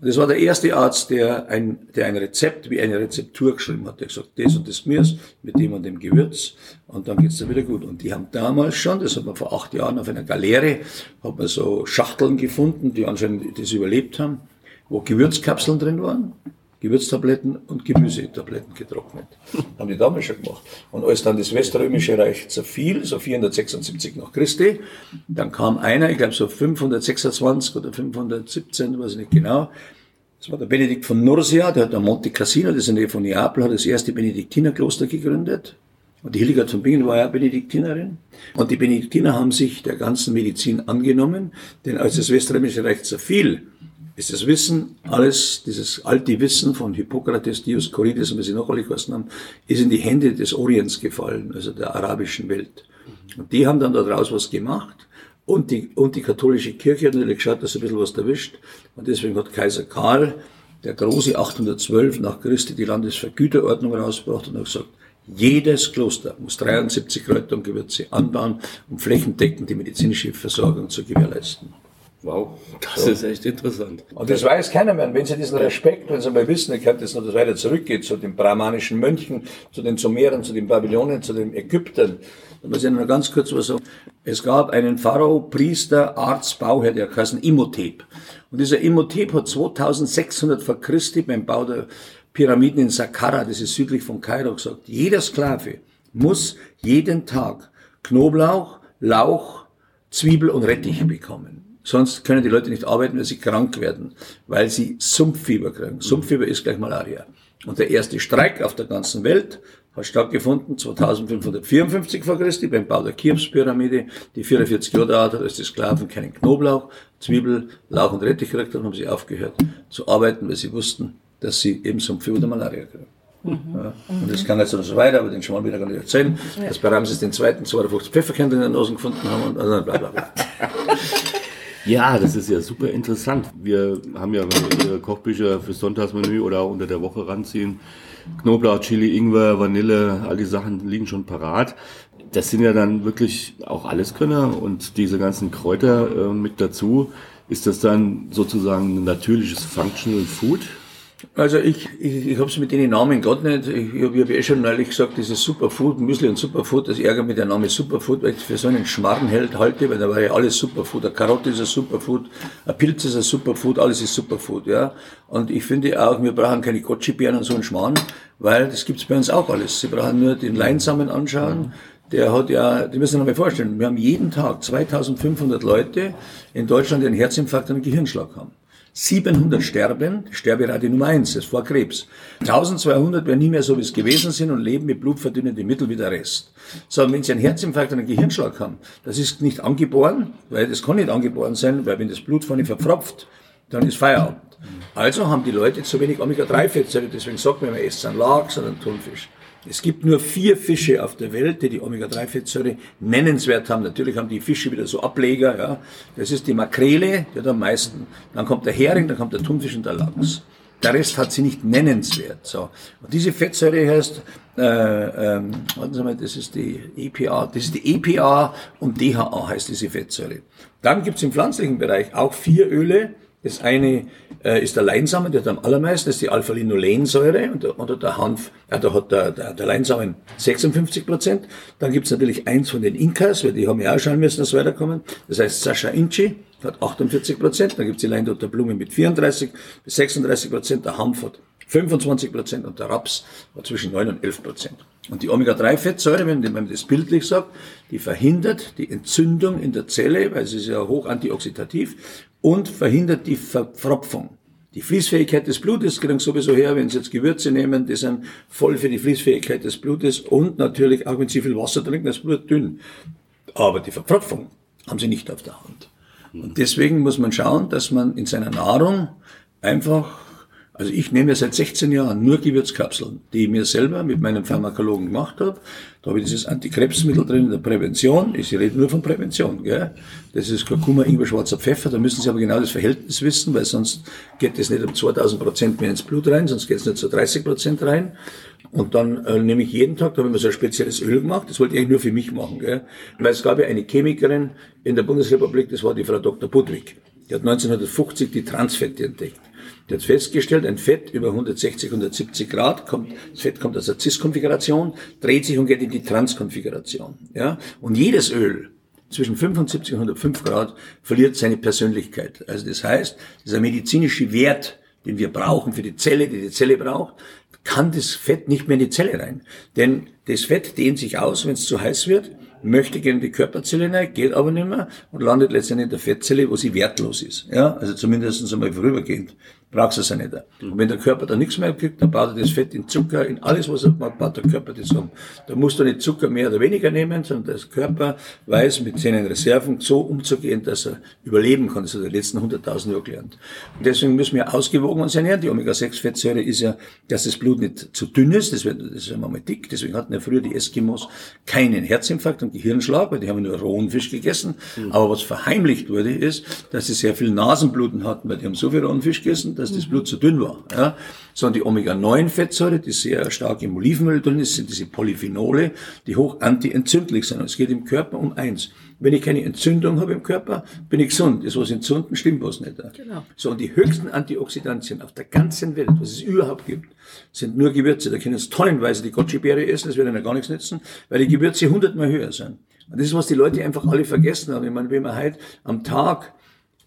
Und das war der erste Arzt, der ein, der ein Rezept wie eine Rezeptur geschrieben hat. Der hat gesagt, das und das Mirs mit dem und dem Gewürz und dann geht's da wieder gut. Und die haben damals schon, das hat man vor acht Jahren auf einer Galeere, hat man so Schachteln gefunden, die anscheinend das überlebt haben, wo Gewürzkapseln drin waren. Gewürztabletten und Gemüsetabletten getrocknet. Haben die damals schon gemacht. Und als dann das Weströmische Reich zerfiel, so 476 nach Christi, dann kam einer, ich glaube so 526 oder 517, weiß ich nicht genau, das war der Benedikt von Nursia, der hat am Monte Cassino, das ist in der Nähe von Neapel, hat das erste Benediktinerkloster gegründet. Und die Hildegard von Bingen war ja Benediktinerin. Und die Benediktiner haben sich der ganzen Medizin angenommen, denn als das Weströmische Reich zerfiel, ist das Wissen, alles, dieses alte Wissen von Hippokrates, Dioskurides und was sie noch alle gekostet haben, ist in die Hände des Orients gefallen, also der arabischen Welt. Und die haben dann daraus was gemacht. Und die, und die katholische Kirche hat natürlich geschaut, dass sie ein bisschen was erwischt. Und deswegen hat Kaiser Karl, der Große, 812 nach Christi die Landesvergüterordnung rausgebracht und hat gesagt, jedes Kloster muss 73 Kräuter und Gewürze anbauen, um flächendeckend die medizinische Versorgung zu gewährleisten. Wow, das so. ist echt interessant. Und das weiß keiner mehr. Und wenn Sie diesen Respekt, wenn Sie mal wissen, ich kann das noch das weiter zurückgeht, zu den brahmanischen Mönchen, zu den Sumeren, zu den Babylonien, zu den Ägyptern, da muss ich noch ganz kurz was sagen. Es gab einen Pharao, Priester, Arzt, Bauherr, der heißt Imhotep. Und dieser Imhotep hat 2600 vor Christi beim Bau der Pyramiden in Saqqara, das ist südlich von Kairo, gesagt, jeder Sklave muss jeden Tag Knoblauch, Lauch, Zwiebel und Rettich bekommen. Sonst können die Leute nicht arbeiten, weil sie krank werden, weil sie Sumpffieber kriegen. Sumpffieber ist gleich Malaria. Und der erste Streik auf der ganzen Welt hat stattgefunden 2554 vor Christi beim Bau der Cheops-Pyramide. Die 44 Jahre dauert hat, als die Sklaven keinen Knoblauch, Zwiebel, Lauch und Rettich gekriegt haben, haben sie aufgehört zu arbeiten, weil sie wussten, dass sie eben Sumpffieber oder Malaria kriegen. Mhm. Ja. Und das kann jetzt noch so weiter, aber den mal wieder gar nicht erzählen, ja. dass bei Ramses den zweiten 52 Pfefferkernte in den Nosen gefunden haben und also bla bla bla. Ja, das ist ja super interessant. Wir haben ja, Kochbücher für Sonntagsmenü oder unter der Woche ranziehen, Knoblauch, Chili, Ingwer, Vanille, all die Sachen liegen schon parat. Das sind ja dann wirklich auch Alleskönner und diese ganzen Kräuter äh, mit dazu. Ist das dann sozusagen ein natürliches Functional Food? Also ich, ich, ich habe es mit den Namen Gott nicht. Ich, ich habe hab eh schon neulich gesagt, dieses Superfood, Müsli und Superfood, das ärgert mich der Name Superfood, weil ich für so einen Schmarrn hält, halte, weil da war ja alles Superfood. Eine Karotte ist ein Superfood, ein Pilz ist ein Superfood, alles ist Superfood, ja. Und ich finde auch, wir brauchen keine Kotschi-Beeren und so einen Schmarrn, weil das gibt's bei uns auch alles. Sie brauchen nur den Leinsamen anschauen. Der hat ja, die müssen sich mal vorstellen, wir haben jeden Tag 2500 Leute in Deutschland, die einen Herzinfarkt und einen Gehirnschlag haben. 700 sterben, Sterberate Nummer eins, das ist vor Krebs. 1200 werden nie mehr so, wie es gewesen sind und leben mit blutverdünnenden Mitteln wie der Rest. So, und wenn Sie einen Herzinfarkt und einen Gehirnschlag haben, das ist nicht angeboren, weil das kann nicht angeboren sein, weil wenn das Blut vorne verpfropft, dann ist Feierabend. Also haben die Leute zu wenig Omega-3-Fettsäuren, deswegen sagt man immer, esst einen Lachs oder einen Thunfisch. Es gibt nur vier Fische auf der Welt, die die Omega-3-Fettsäure nennenswert haben. Natürlich haben die Fische wieder so Ableger. Ja. Das ist die Makrele, die hat am meisten. Dann kommt der Hering, dann kommt der Thunfisch und der Lachs. Der Rest hat sie nicht nennenswert. So. Und diese Fettsäure heißt, äh, ähm, warten Sie mal, das ist die EPA, das ist die EPA und DHA heißt diese Fettsäure. Dann gibt's im pflanzlichen Bereich auch vier Öle, Das eine äh, ist der Leinsamen, der hat am allermeisten, das ist die Alpha-Linolensäure und, der, und der Hanf, äh, da hat der, der, der Leinsamen 56 Prozent. Dann gibt's natürlich eins von den Inkas, weil die haben ja auch schauen müssen, dass sie weiterkommen. Das heißt Sascha Inchi hat 48 Prozent. Dann gibt's die Leindotter Blume mit 34 bis 36 Prozent. Der Hanf hat 25 Prozent und der Raps hat zwischen 9 und 11 Prozent. Und die Omega-3-Fettsäure, wenn man das bildlich sagt, die verhindert die Entzündung in der Zelle, weil sie ist ja hoch antioxidativ und verhindert die Verpfropfung. Die Fließfähigkeit des Blutes kriegen sowieso her, wenn Sie jetzt Gewürze nehmen, die sind voll für die Fließfähigkeit des Blutes und natürlich auch wenn Sie viel Wasser trinken, das Blut dünn. Aber die Verpfropfung haben Sie nicht auf der Hand. Und deswegen muss man schauen, dass man in seiner Nahrung einfach also ich nehme ja seit 16 Jahren nur Gewürzkapseln, die ich mir selber mit meinem Pharmakologen gemacht habe. Da habe ich dieses Antikrebsmittel drin in der Prävention. Ich rede nur von Prävention. Gell? Das ist Kurkuma, Ingwer, schwarzer Pfeffer. Da müssen Sie aber genau das Verhältnis wissen, weil sonst geht es nicht um 2000 Prozent mehr ins Blut rein, sonst geht es nicht zu 30 Prozent rein. Und dann äh, nehme ich jeden Tag, da habe ich mir so ein spezielles Öl gemacht, das wollte ich eigentlich nur für mich machen. Gell? Weil es gab ja eine Chemikerin in der Bundesrepublik, das war die Frau Dr. Budwig. Die hat 1950 die Transfette entdeckt. Der hat festgestellt, ein Fett über 160, 170 Grad, kommt, das Fett kommt aus der Cis-Konfiguration, dreht sich und geht in die Trans-Konfiguration. Ja? Und jedes Öl zwischen 75 und 105 Grad verliert seine Persönlichkeit. Also das heißt, dieser medizinische Wert, den wir brauchen für die Zelle, die die Zelle braucht, kann das Fett nicht mehr in die Zelle rein. Denn das Fett dehnt sich aus, wenn es zu heiß wird, möchte gerne die Körperzelle rein, geht aber nicht mehr und landet letztendlich in der Fettzelle, wo sie wertlos ist. Ja, also zumindest einmal vorübergehend brauchst du es ja nicht. Und wenn der Körper da nichts mehr kriegt, dann baut er das Fett in Zucker, in alles, was er macht, baut der Körper das um. Da musst du nicht Zucker mehr oder weniger nehmen, sondern der Körper weiß mit seinen Reserven so umzugehen, dass er überleben kann. Das hat er die letzten 100.000 Jahre gelernt. Und deswegen müssen wir ausgewogen uns ernähren. Die Omega-6-Fettsäure ist ja, dass das Blut nicht zu dünn ist, das, wird, das ist ja mal dick. Deswegen hatten ja früher die Eskimos keinen Herzinfarkt und Gehirnschlag, weil die haben nur rohen Fisch gegessen. Mhm. Aber was verheimlicht wurde, ist, dass sie sehr viel Nasenbluten hatten, weil die haben so viel rohen Fisch gegessen, dass das Blut zu dünn war. Ja. Sondern die Omega-9-Fettsäure, die sehr stark im Olivenöl drin ist, sind diese Polyphenole, die hoch antientzündlich sind. Und es geht im Körper um eins. Wenn ich keine Entzündung habe im Körper, bin ich gesund. Das, was entzünden, stimmt was nicht. Genau. So, und die höchsten Antioxidantien auf der ganzen Welt, was es überhaupt gibt, sind nur Gewürze. Da können Sie tonnenweise die Goji-Beere essen, das wird Ihnen gar nichts nützen, weil die Gewürze hundertmal höher sind. Und das ist, was die Leute einfach alle vergessen haben. Ich meine, wenn man halt am Tag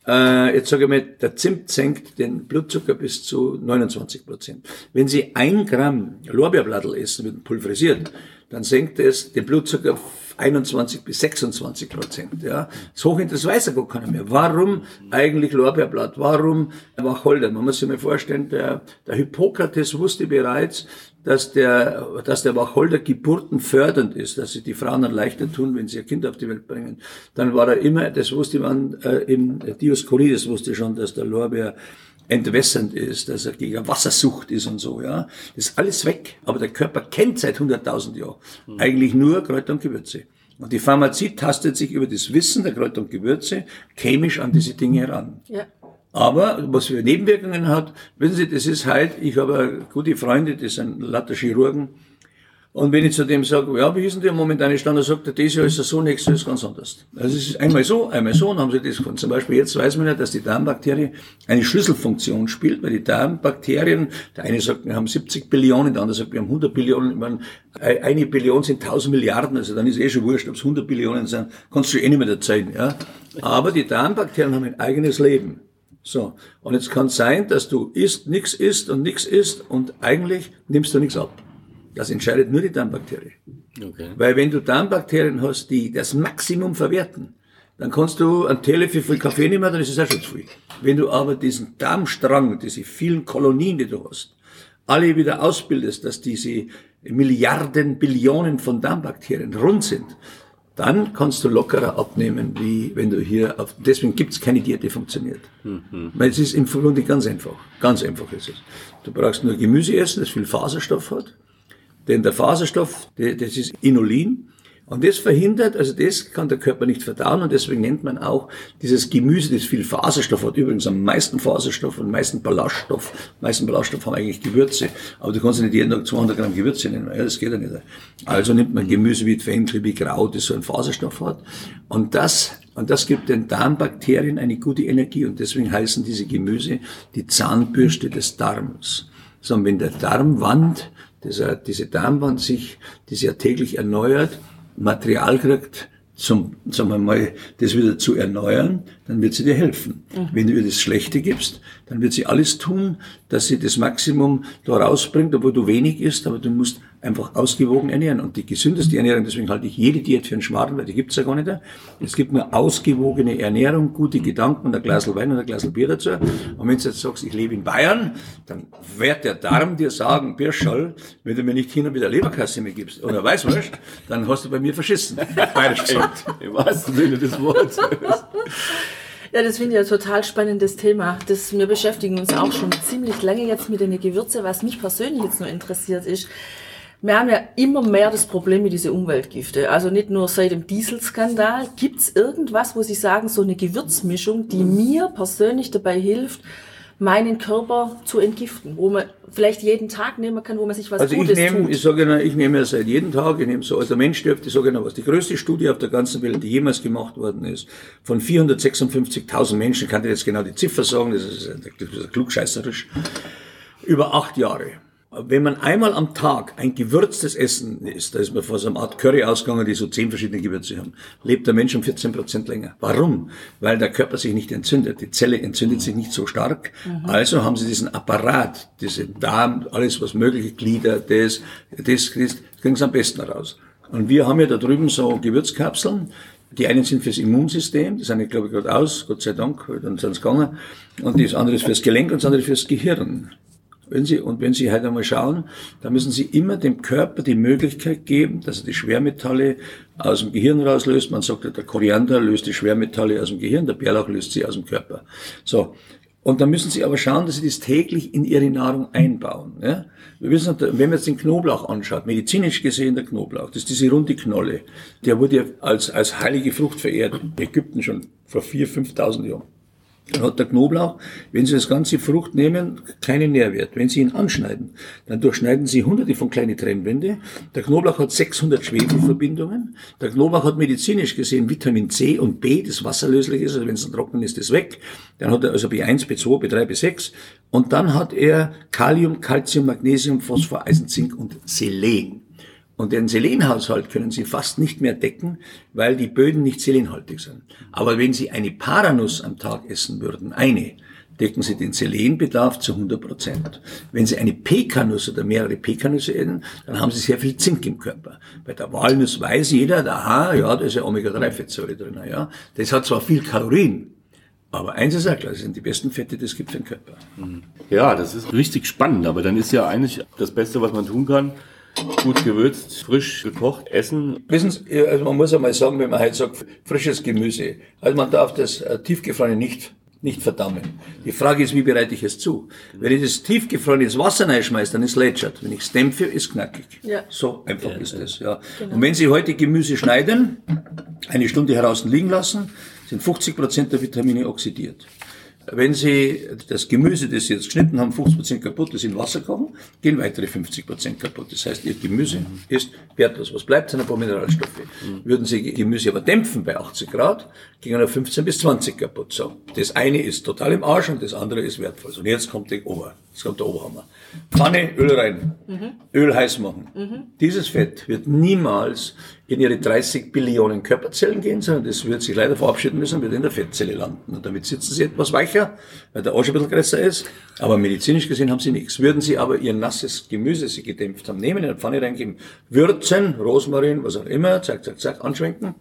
äh, jetzt sage ich mal, der Zimt senkt den Blutzucker bis zu 29 Prozent. Wenn Sie ein Gramm Lorbeerblattel essen, wird pulverisiert, dann senkt es den Blutzucker 21 bis 26 Prozent. Ja. Das hochinteressant weiß ja gar keiner mehr. Warum eigentlich Lorbeerblatt? Warum Wacholder? Man muss sich mal vorstellen, der, der Hippokrates wusste bereits, dass der, dass der Wacholder geburtenfördernd ist, dass sich die Frauen dann leichter tun, wenn sie ihr Kind auf die Welt bringen. Dann war er immer, das wusste man, äh, im Dioskurides wusste schon, dass der Lorbeer entwässernd ist, dass er gegen Wassersucht ist und so, ja. Das ist alles weg. Aber der Körper kennt seit 100.000 Jahren mhm. eigentlich nur Kräuter und Gewürze. Und die Pharmazie tastet sich über das Wissen der Kräuter und Gewürze chemisch an diese Dinge heran. Ja. Aber was für Nebenwirkungen hat, wissen Sie, das ist halt, ich habe gute Freunde, die sind Latte Chirurgen, und wenn ich zu dem sage, ja, wie ist denn der momentane Stand, dann sagt er, dieses Jahr ist er so, nächstes Jahr ist ganz anders. Also es ist einmal so, einmal so, und haben sie das gefunden. Zum Beispiel jetzt weiß man ja, dass die Darmbakterie eine Schlüsselfunktion spielt, weil die Darmbakterien, der eine sagt, wir haben 70 Billionen, der andere sagt, wir haben 100 Billionen. Ich meine, eine Billion sind 1000 Milliarden, also dann ist eh schon wurscht, ob es 100 Billionen sind, kannst du eh nicht mehr erzählen, ja. Aber die Darmbakterien haben ein eigenes Leben. So. Und jetzt kann es sein, dass du isst, nichts isst und nichts isst und eigentlich nimmst du nichts ab. Das entscheidet nur die Darmbakterie. Okay. Weil wenn du Darmbakterien hast, die das Maximum verwerten, dann kannst du ein Teelöffel viel Kaffee nehmen, dann ist es auch schon zu viel. Wenn du aber diesen Darmstrang, diese vielen Kolonien, die du hast, alle wieder ausbildest, dass diese Milliarden, Billionen von Darmbakterien rund sind, dann kannst du lockerer abnehmen, wie wenn du hier auf, deswegen gibt es keine Diät, die funktioniert. Mhm. Weil es ist im Grunde ganz einfach. Ganz einfach ist es. Du brauchst nur Gemüse essen, das viel Faserstoff hat. Denn der Faserstoff, das ist Inulin. Und das verhindert, also das kann der Körper nicht verdauen und deswegen nennt man auch dieses Gemüse, das viel Faserstoff hat, übrigens am meisten Faserstoff und meisten Ballaststoff. Am meisten Ballaststoff haben eigentlich Gewürze, aber du kannst nicht jeden Tag 200 Gramm Gewürze nehmen, ja, das geht ja nicht. Also nimmt man Gemüse wie Fenchel, wie Kraut, das so einen Faserstoff hat und das Und das gibt den Darmbakterien eine gute Energie. Und deswegen heißen diese Gemüse die Zahnbürste des Darms. Sondern wenn der Dieser, diese Darmwand sich, die sich ja täglich erneuert, Material kriegt, zum, sagen wir mal, das wieder zu erneuern, dann wird sie dir helfen. Mhm. Wenn du ihr das Schlechte gibst, dann wird sie alles tun, dass sie das Maximum da rausbringt, obwohl du wenig isst, aber du musst einfach ausgewogen ernähren. Und die gesündeste Ernährung, deswegen halte ich jede Diät für einen Schmarrn, weil die gibt's ja gar nicht. Es gibt nur ausgewogene Ernährung, gute Gedanken und ein Glas Wein und ein Glas Bier dazu. Und wenn du jetzt sagst, ich lebe in Bayern, dann wird der Darm dir sagen, Birschall, wenn du mir nicht hin und wieder Leberkasse mehr gibst oder Weißwurst, dann hast du bei mir verschissen. Bayerisch gesagt. Im wahrsten Sinne des Wortes. Ja, das finde ich ein total spannendes Thema. Das, wir beschäftigen uns auch schon ziemlich lange jetzt mit den Gewürzen. Was mich persönlich jetzt nur interessiert ist, wir haben ja immer mehr das Problem mit diesen Umweltgifte. Also nicht nur seit dem Dieselskandal. Gibt es irgendwas, wo Sie sagen, so eine Gewürzmischung, die mir persönlich dabei hilft, meinen Körper zu entgiften, wo man vielleicht jeden Tag nehmen kann, wo man sich was also Gutes ich nehme, tut. Ich sage Ihnen, ich nehme ja seit jedem Tag, ich nehme so alter Mensch stirbt, ich sage Ihnen was, die größte Studie auf der ganzen Welt, die jemals gemacht worden ist, von 456.000 Menschen, kann ich jetzt genau die Ziffer sagen, das ist, das ist klugscheißerisch, über acht Jahre wenn man einmal am Tag ein gewürztes Essen isst, da ist man vor so einer Art Curry ausgegangen, die so zehn verschiedene Gewürze haben, lebt der Mensch um 14 Prozent länger. Warum? Weil der Körper sich nicht entzündet. Die Zelle entzündet sich nicht so stark. Mhm. Also haben sie diesen Apparat, diese Darm, alles was mögliche, Glieder, das, das, das kriegen sie am besten raus. Und wir haben ja da drüben so Gewürzkapseln, die einen sind fürs Immunsystem, die sind ich glaube ich gerade aus, Gott sei Dank, dann sind sie gegangen. Und das andere ist fürs Gelenk und das andere fürs Gehirn. Wenn Sie, und wenn Sie halt einmal schauen, dann müssen Sie immer dem Körper die Möglichkeit geben, dass er die Schwermetalle aus dem Gehirn rauslöst. Man sagt, der Koriander löst die Schwermetalle aus dem Gehirn, der Bärlauch löst sie aus dem Körper. So. Und dann müssen Sie aber schauen, dass Sie das täglich in Ihre Nahrung einbauen. Ja? Wir wissen, wenn man jetzt den Knoblauch anschaut, medizinisch gesehen der Knoblauch, das ist diese runde Knolle, der wurde als, als heilige Frucht verehrt, in Ägypten schon vor 4.000, 5.000 Jahren. Hat der Knoblauch, wenn Sie das ganze Frucht nehmen, keinen Nährwert. Wenn Sie ihn anschneiden, dann durchschneiden Sie hunderte von kleinen Trennwände. Der Knoblauch hat 600 Schwefelverbindungen. Der Knoblauch hat medizinisch gesehen Vitamin C und B, das wasserlöslich ist, also wenn es trocken ist, ist weg. Dann hat er also B1, B2, B3, B6. Und dann hat er Kalium, Calcium, Magnesium, Phosphor, Eisen, Zink und Selen. Und den Selenhaushalt können Sie fast nicht mehr decken, weil die Böden nicht selenhaltig sind. Aber wenn Sie eine Paranuss am Tag essen würden, eine, decken Sie den Selenbedarf zu 100 Prozent. Wenn Sie eine Pekanuss oder mehrere Pekanüsse essen, dann haben Sie sehr viel Zink im Körper. Bei der Walnuss weiß jeder, aha, ja, da ist ja Omega-3-Fettsäure drin, ja. Das hat zwar viel Kalorien, aber eins ist ja klar, das sind die besten Fette, es gibt für den Körper. Ja, das ist richtig spannend, aber dann ist ja eigentlich das Beste, was man tun kann, gut gewürzt, frisch gekocht, essen. Wissen Sie, also man muss einmal sagen, wenn man halt sagt, frisches Gemüse. Also man darf das äh, tiefgefrorene nicht nicht verdammen. Die Frage ist, wie bereite ich es zu? Wenn ich das tiefgefrorene ins Wasser reinschmeiße, dann ist lätschert. Wenn ich es dämpfe, ist knackig. Ja. So einfach ja, ist es. Ja. Genau. Und wenn Sie heute Gemüse schneiden, eine Stunde heraus liegen lassen, sind 50 Prozent der Vitamine oxidiert. Wenn Sie das Gemüse, das Sie jetzt geschnitten haben, 50% kaputt ist, in Wasser kochen, gehen weitere 50% kaputt. Das heißt, Ihr Gemüse ist wertlos. Was bleibt, sind ein paar Mineralstoffe. Würden Sie Gemüse aber dämpfen bei 80 Grad, gingen auf 15 bis 20 kaputt. So. Das eine ist total im Arsch und das andere ist wertvoll. Und jetzt kommt der Ober, jetzt kommt der Oberhammer. Pfanne, Öl rein, mhm. Öl heiß machen. Mhm. Dieses Fett wird niemals in ihre 30 Billionen Körperzellen gehen, sondern das wird sich leider verabschieden müssen, wird in der Fettzelle landen. Und damit sitzen sie etwas weicher, weil der Arsch ein bisschen größer ist. Aber medizinisch gesehen haben sie nichts. Würden sie aber ihr nasses Gemüse, das sie gedämpft haben, nehmen, in eine Pfanne reingeben, würzen, Rosmarin, was auch immer, zack, zack, zack, anschwenken,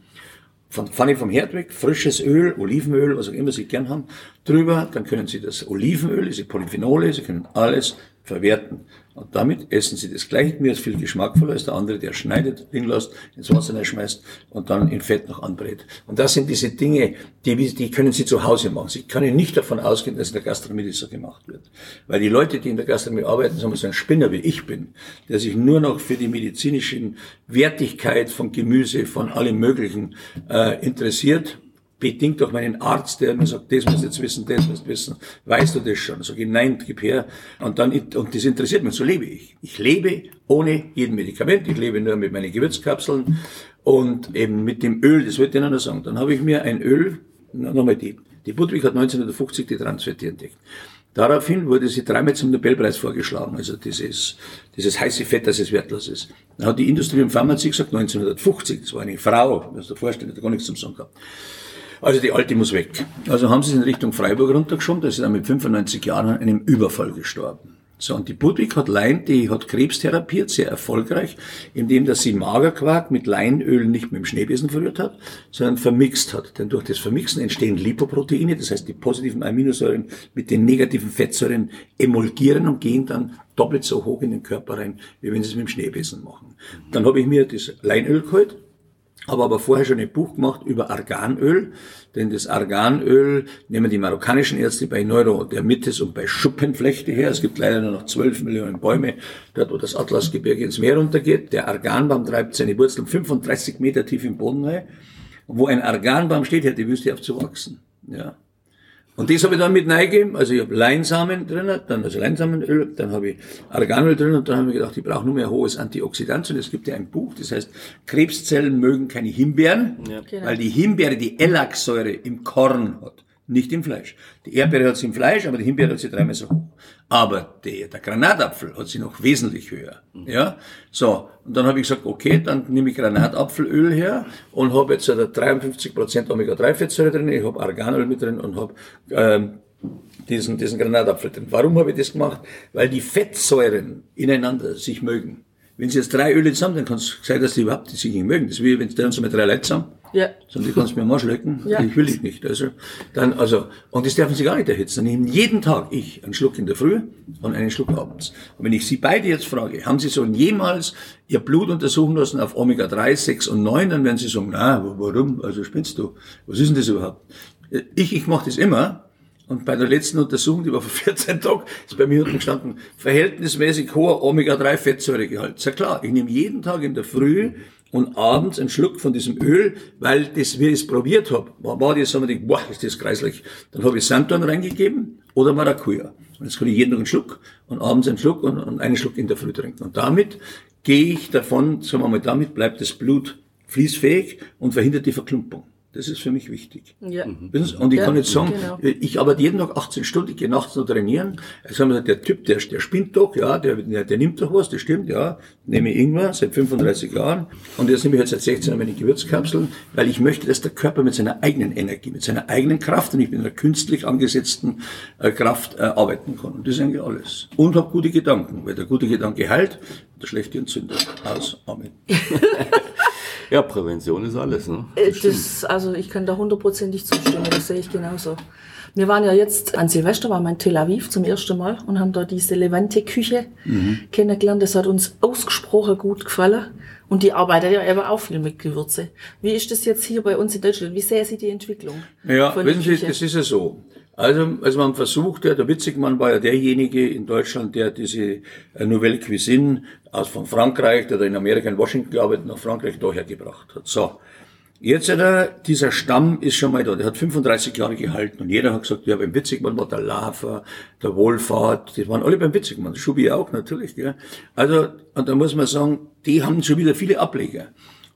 von Pfanne vom Herd weg, frisches Öl, Olivenöl, was auch immer Sie gern haben, drüber, dann können Sie das Olivenöl, diese Polyphenole, Sie können alles verwerten. Und damit essen sie das gleiche Gemüse viel geschmackvoller als der andere, der schneidet, liegen lässt, ins Wasser schmeißt und dann in Fett noch anbrät. Und das sind diese Dinge, die, die können sie zu Hause machen. Sie können nicht davon ausgehen, dass in der Gastronomie das so gemacht wird. Weil die Leute, die in der Gastronomie arbeiten, sagen so ein Spinner wie ich bin, der sich nur noch für die medizinischen Wertigkeit von Gemüse, von allem Möglichen äh, interessiert, bedingt durch meinen Arzt, der mir sagt, das musst du jetzt wissen, das musst du wissen. Weißt du das schon? Sag ich, nein, gib her. Und dann, und das interessiert mich, so lebe ich. Ich lebe ohne jeden Medikament, ich lebe nur mit meinen Gewürzkapseln Und eben mit dem Öl, das wollte ich noch sagen, dann habe ich mir ein Öl, nochmal die, die Budwig hat 1950 die Transfette entdeckt. Daraufhin wurde sie dreimal zum Nobelpreis vorgeschlagen, also dieses, dieses heiße Fett, dass es wertlos ist. Dann hat die Industrie und Pharmazie gesagt, 1950, das war eine Frau, das du vorstellen, hat gar nichts zum Sagen gehabt. Also die alte muss weg. Also haben sie es in Richtung Freiburg runtergeschoben, da ist sie dann mit 95 Jahren an einem Überfall gestorben. So, und die Budwig hat Lein, die hat Krebs therapiert, sehr erfolgreich, indem dass sie Magerquark mit Leinöl nicht mit dem Schneebesen verrührt hat, sondern vermixt hat. Denn durch das Vermixen entstehen Lipoproteine, das heißt die positiven Aminosäuren mit den negativen Fettsäuren emulgieren und gehen dann doppelt so hoch in den Körper rein, wie wenn sie es mit dem Schneebesen machen. Dann habe ich mir das Leinöl geholt, habe aber vorher schon ein Buch gemacht über Arganöl, denn das Arganöl nehmen die marokkanischen Ärzte bei Neurodermitis und bei Schuppenflechte her. Es gibt leider nur noch 12 Millionen Bäume, dort wo das Atlasgebirge ins Meer runtergeht. Der Arganbaum treibt seine Wurzeln 35 Meter tief im Boden rein. Wo ein Arganbaum steht, hört die Wüste auf zu wachsen. Ja. Und das habe ich dann mit reingegeben. Also ich habe Leinsamen drin, dann also Leinsamenöl, dann habe ich Arganöl drin und dann habe ich gedacht, ich brauche nur mehr hohes Antioxidant. Und es gibt ja ein Buch, das heißt, Krebszellen mögen keine Himbeeren, ja. genau. weil die Himbeere die Elaxsäure im Korn hat nicht im Fleisch. Die Erdbeere hat sie im Fleisch, aber die Himbeere hat sie dreimal so hoch. Aber der, der Granatapfel hat sie noch wesentlich höher. Ja, so. Und dann habe ich gesagt, okay, dann nehme ich Granatapfelöl her und habe jetzt 53% Omega-3-Fettsäure drin, ich habe Arganöl mit drin und habe ähm, diesen, diesen Granatapfel drin. Warum habe ich das gemacht? Weil die Fettsäuren ineinander sich mögen. Wenn sie jetzt drei Öle zusammen, dann kann es sein, dass die überhaupt sich nicht mögen. Das ist wie wenn sie dann so mit drei Leuten zusammen. Ja. Sondern die kannst mir mal schlecken. Ja. Ich will ich nicht. Also, dann, also, und das dürfen sie gar nicht erhitzen. Dann nehmen jeden Tag ich einen Schluck in der Früh und einen Schluck abends. Und wenn ich sie beide jetzt frage, haben sie so jemals ihr Blut untersuchen lassen auf Omega-3, 6 und 9, dann werden sie sagen, na, warum? Also spinnst du? Was ist denn das überhaupt? Ich, ich mache das immer, und bei der letzten Untersuchung, die war vor 14 Tagen, ist bei mir unten gestanden, verhältnismäßig hoher Omega-3-Fettsäuregehalt. Ist ja klar, ich nehme jeden Tag in der Früh und abends einen Schluck von diesem Öl, weil das, wie ich es probiert habe, war, war das, haben wir boah, ist das kreislich. Dann habe ich Sanddorn reingegeben oder Maracuja. Und jetzt kann ich jeden Tag einen Schluck und abends einen Schluck und, und einen Schluck in der Früh trinken. Und damit gehe ich davon, sagen wir mal, damit bleibt das Blut fließfähig und verhindert die Verklumpung. Das ist für mich wichtig. Ja. Mhm. Und ich ja, kann jetzt sagen, genau. ich arbeite jeden Tag 18 Stunden, ich gehe nachts noch trainieren. Also haben wir der Typ, der, der spinnt doch, ja, der, der, der nimmt doch was, das stimmt, ja. Nehme ich Ingwer seit 35 Jahren und jetzt nehme ich jetzt seit 16 Jahren meine Gewürzkapseln, weil ich möchte, dass der Körper mit seiner eigenen Energie, mit seiner eigenen Kraft und nicht mit einer künstlich angesetzten äh, Kraft äh, arbeiten kann. Und das ist eigentlich alles. Und habe gute Gedanken, weil der gute Gedanke heilt, der schlechte entzündet. Aus. Amen. Ja, Prävention ist alles. Ne? Äh, das das, also ich kann da hundertprozentig zustimmen, das sehe ich genauso. Wir waren ja jetzt an Silvester, waren wir in Tel Aviv zum ersten Mal und haben da diese Levante-Küche mhm. kennengelernt. Das hat uns ausgesprochen gut gefallen. Und die arbeitet ja eben auch viel mit Gewürze. Wie ist das jetzt hier bei uns in Deutschland? Wie sehen Sie die Entwicklung? Ja, wissen Sie, das ist ja so. Also, also man versucht ja, der Witzigmann war ja derjenige in Deutschland, der diese äh, Nouvelle Cuisine aus von Frankreich, der da in Amerika in Washington gearbeitet, nach Frankreich daher gebracht hat. So. Jetzt, äh, dieser Stamm ist schon mal da, der hat 35 Jahre gehalten und jeder hat gesagt, ja, beim Witzigmann war der Lava, der Wohlfahrt, die waren alle beim Witzigmann, Schubi auch natürlich, gell. Also, und da muss man sagen, die haben schon wieder viele Ableger.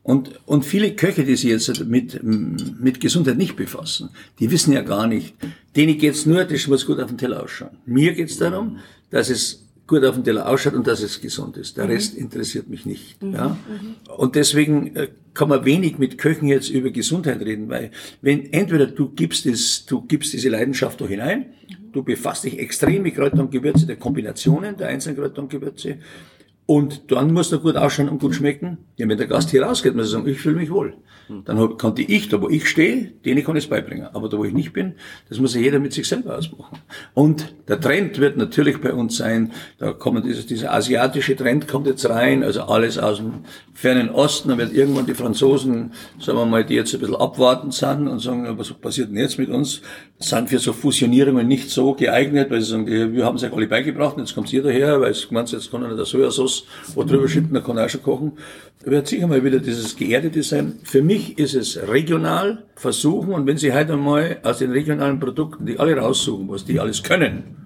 Und, und viele Köche, die sich jetzt mit, mit Gesundheit nicht befassen, die wissen ja gar nicht, denen geht's nur, das muss gut auf den Teller ausschauen. Mir geht's darum, dass es gut auf den Teller ausschaut und dass es gesund ist. Der mhm. Rest interessiert mich nicht. Mhm. Ja? Mhm. Und deswegen äh, kann man wenig mit Köchen jetzt über Gesundheit reden, weil wenn entweder du gibst es, du gibst diese Leidenschaft da hinein, du befasst dich extrem mit Kräutern und Gewürze, der Kombinationen der einzelnen Kräuter und Gewürze, und dann muss er gut ausschauen und gut schmecken. Ja, wenn der Gast hier rausgeht, muss er sagen, ich fühle mich wohl. Dann hab, konnte ich, da wo ich stehe, denen kann ich es beibringen. Aber da wo ich nicht bin, das muss ja jeder mit sich selber ausmachen. Und der Trend wird natürlich bei uns sein, da kommt dieses, dieser asiatische Trend kommt jetzt rein, also alles aus dem fernen Osten, dann wird irgendwann die Franzosen, sagen wir mal, die jetzt ein bisschen abwartend sind und sagen, was passiert denn jetzt mit uns, sind für so Fusionierungen nicht so geeignet, weil sie sagen, wir haben es ja alle beigebracht, jetzt kommt ihr daher, weil es meint, jetzt kann einer der Sojasauce wo drüber schütten, dann kann auch schon kochen. Wird sicher mal wieder dieses Geerdete sein. Für mich ist es regional versuchen und wenn Sie heute einmal aus den regionalen Produkten die alle raussuchen, was die alles können,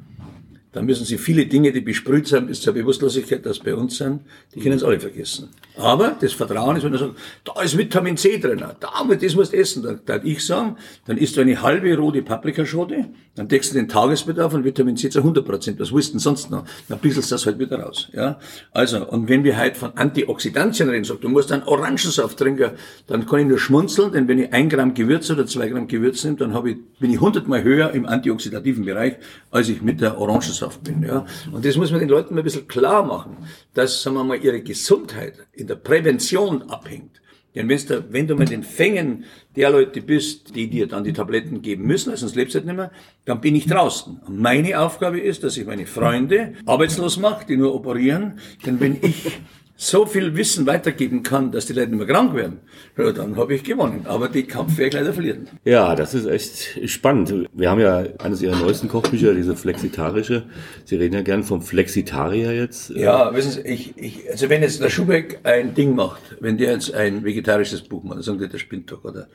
dann müssen Sie viele Dinge, die besprüht sind bis zur Bewusstlosigkeit, das bei uns sind, die können es alle vergessen. Aber das Vertrauen ist, wenn er sagt, da ist Vitamin C drin, da, das musst du essen. Dann darf ich sagen, dann isst du eine halbe rote Paprikaschote, dann deckst du den Tagesbedarf von Vitamin C zu 100 Prozent. Was willst du denn sonst noch? Dann bisselst du das halt wieder raus. Ja? Also, und wenn wir halt von Antioxidantien reden, sagt, du musst einen Orangensaft trinken, dann kann ich nur schmunzeln, denn wenn ich ein Gramm Gewürz oder zwei Gramm Gewürz nehme, dann habe ich, bin ich hundertmal höher im antioxidativen Bereich, als ich mit der Orangensaft bin. Ja? Und das muss man den Leuten mal ein bisschen klar machen, dass, sagen wir mal, ihre Gesundheit in der Prävention abhängt. Denn da, wenn du mit den Fängen der Leute bist, die dir dann die Tabletten geben müssen, sonst lebst du halt nicht mehr, dann bin ich draußen. Und meine Aufgabe ist, dass ich meine Freunde arbeitslos mache, die nur operieren, denn wenn ich so viel Wissen weitergeben kann, dass die Leute nicht mehr krank werden, ja, dann habe ich gewonnen. Aber die Kampf werde ich leider verlieren. Ja, das ist echt spannend. Wir haben ja eines Ihrer neuesten Kochbücher, diese Flexitarische. Sie reden ja gern vom Flexitarier jetzt. Ja, wissen Sie, ich, ich, also wenn jetzt der Schubeck ein Ding macht, wenn der jetzt ein vegetarisches Buch macht, dann sagen die, der spinnt doch, oder?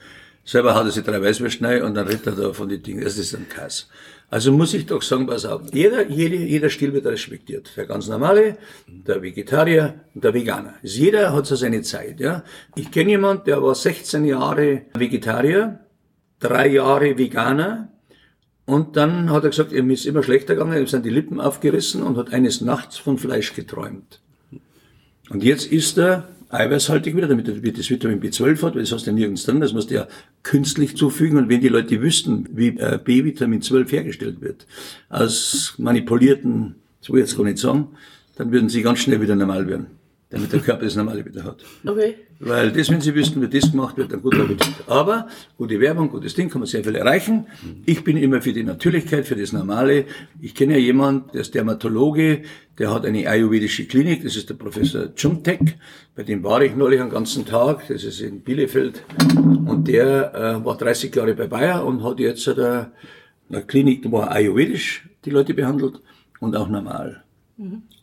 Selber hat er sich drei Weißwürste und dann redet er da von den Dingen. Das ist ein Kass. Also muss ich doch sagen, pass auf, jeder, jede, jeder Stil wird respektiert. Der ganz normale, der Vegetarier der Veganer. Also jeder hat so seine Zeit, ja. Ich kenne jemand, der war 16 Jahre Vegetarier, drei Jahre Veganer, und dann hat er gesagt, ihm ist immer schlechter gegangen, ihm sind die Lippen aufgerissen und hat eines Nachts von Fleisch geträumt. Und jetzt ist er eiweißhaltig wieder, damit das Vitamin B12 hat, weil das hast du ja nirgends drin, das musst du ja künstlich zufügen. Und wenn die Leute wüssten, wie äh, B-Vitamin 12 hergestellt wird, aus manipulierten, so will ich jetzt gar nicht sagen, dann würden sie ganz schnell wieder normal werden damit der Körper das Normale wieder hat. Okay. Weil das, wenn Sie wüssten, wie das gemacht wird, dann guter Appetit. Aber gute Werbung, gutes Ding, kann man sehr viel erreichen. Ich bin immer für die Natürlichkeit, für das Normale. Ich kenne ja jemand, der ist Dermatologe, der hat eine ayurvedische Klinik, das ist der Professor Chumtek. Bei dem war ich neulich einen ganzen Tag, das ist in Bielefeld. Und der äh, war 30 Jahre bei Bayer und hat jetzt eine, eine Klinik, wo er ayurvedisch die Leute behandelt und auch normal.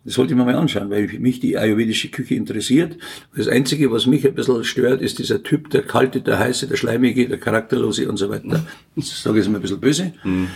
Das sollte ich mir mal anschauen, weil mich die ayurvedische Küche interessiert. Das Einzige, was mich ein bisschen stört, ist dieser Typ, der kalte, der heiße, der schleimige, der charakterlose und so weiter. Das sage ich jetzt mal ein bisschen böse. Mhm.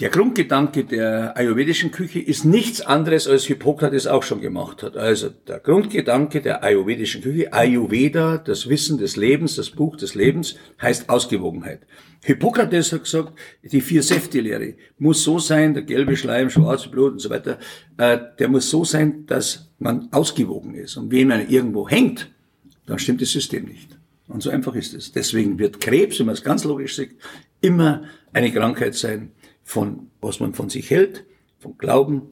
Der Grundgedanke der ayurvedischen Küche ist nichts anderes, als Hippokrates auch schon gemacht hat. Also der Grundgedanke der ayurvedischen Küche, Ayurveda, das Wissen des Lebens, das Buch des Lebens, heißt Ausgewogenheit. Hippokrates hat gesagt, die vier Säfte-Lehre muss so sein, der gelbe Schleim, schwarze Blut und so weiter, äh, der muss so sein, dass man ausgewogen ist. Und wenn man irgendwo hängt, dann stimmt das System nicht. Und so einfach ist es. Deswegen wird Krebs, wenn man es ganz logisch sieht, immer eine Krankheit sein, von was man von sich hält, von Glauben,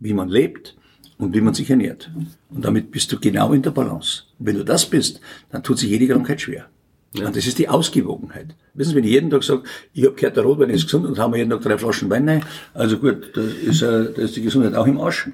wie man lebt und wie man sich ernährt. Und damit bist du genau in der Balance. Und wenn du das bist, dann tut sich jede Krankheit schwer. Ja. Und das ist die Ausgewogenheit. Wissen Sie, wenn ich jeden Tag sage, ich habe gehört, der Rotwein ist gesund und haben wir jeden Tag drei Flaschen Wein rein, also gut, da ist, äh, da ist die Gesundheit auch im Arsch.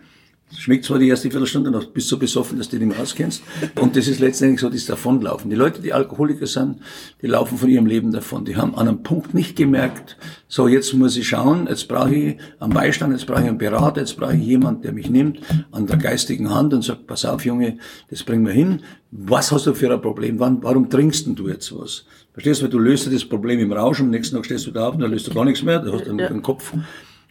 Schmeckt zwar die erste Viertelstunde noch, bist so besoffen, dass du dich nicht mehr auskennst. Und das ist letztendlich so das Davonlaufen. Die Leute, die Alkoholiker sind, die laufen von ihrem Leben davon. Die haben an einem Punkt nicht gemerkt, so jetzt muss ich schauen, jetzt brauche ich einen Beistand, jetzt brauche ich einen Berater, jetzt brauche ich jemanden, der mich nimmt an der geistigen Hand und sagt, pass auf Junge, das bringen wir hin. Was hast du für ein Problem? Wann, warum trinkst denn du jetzt was? Verstehst du, du löst das Problem im Rausch und am nächsten Tag stehst du da auf und dann löst du gar nichts mehr, du hast einen, ja. einen Kopf.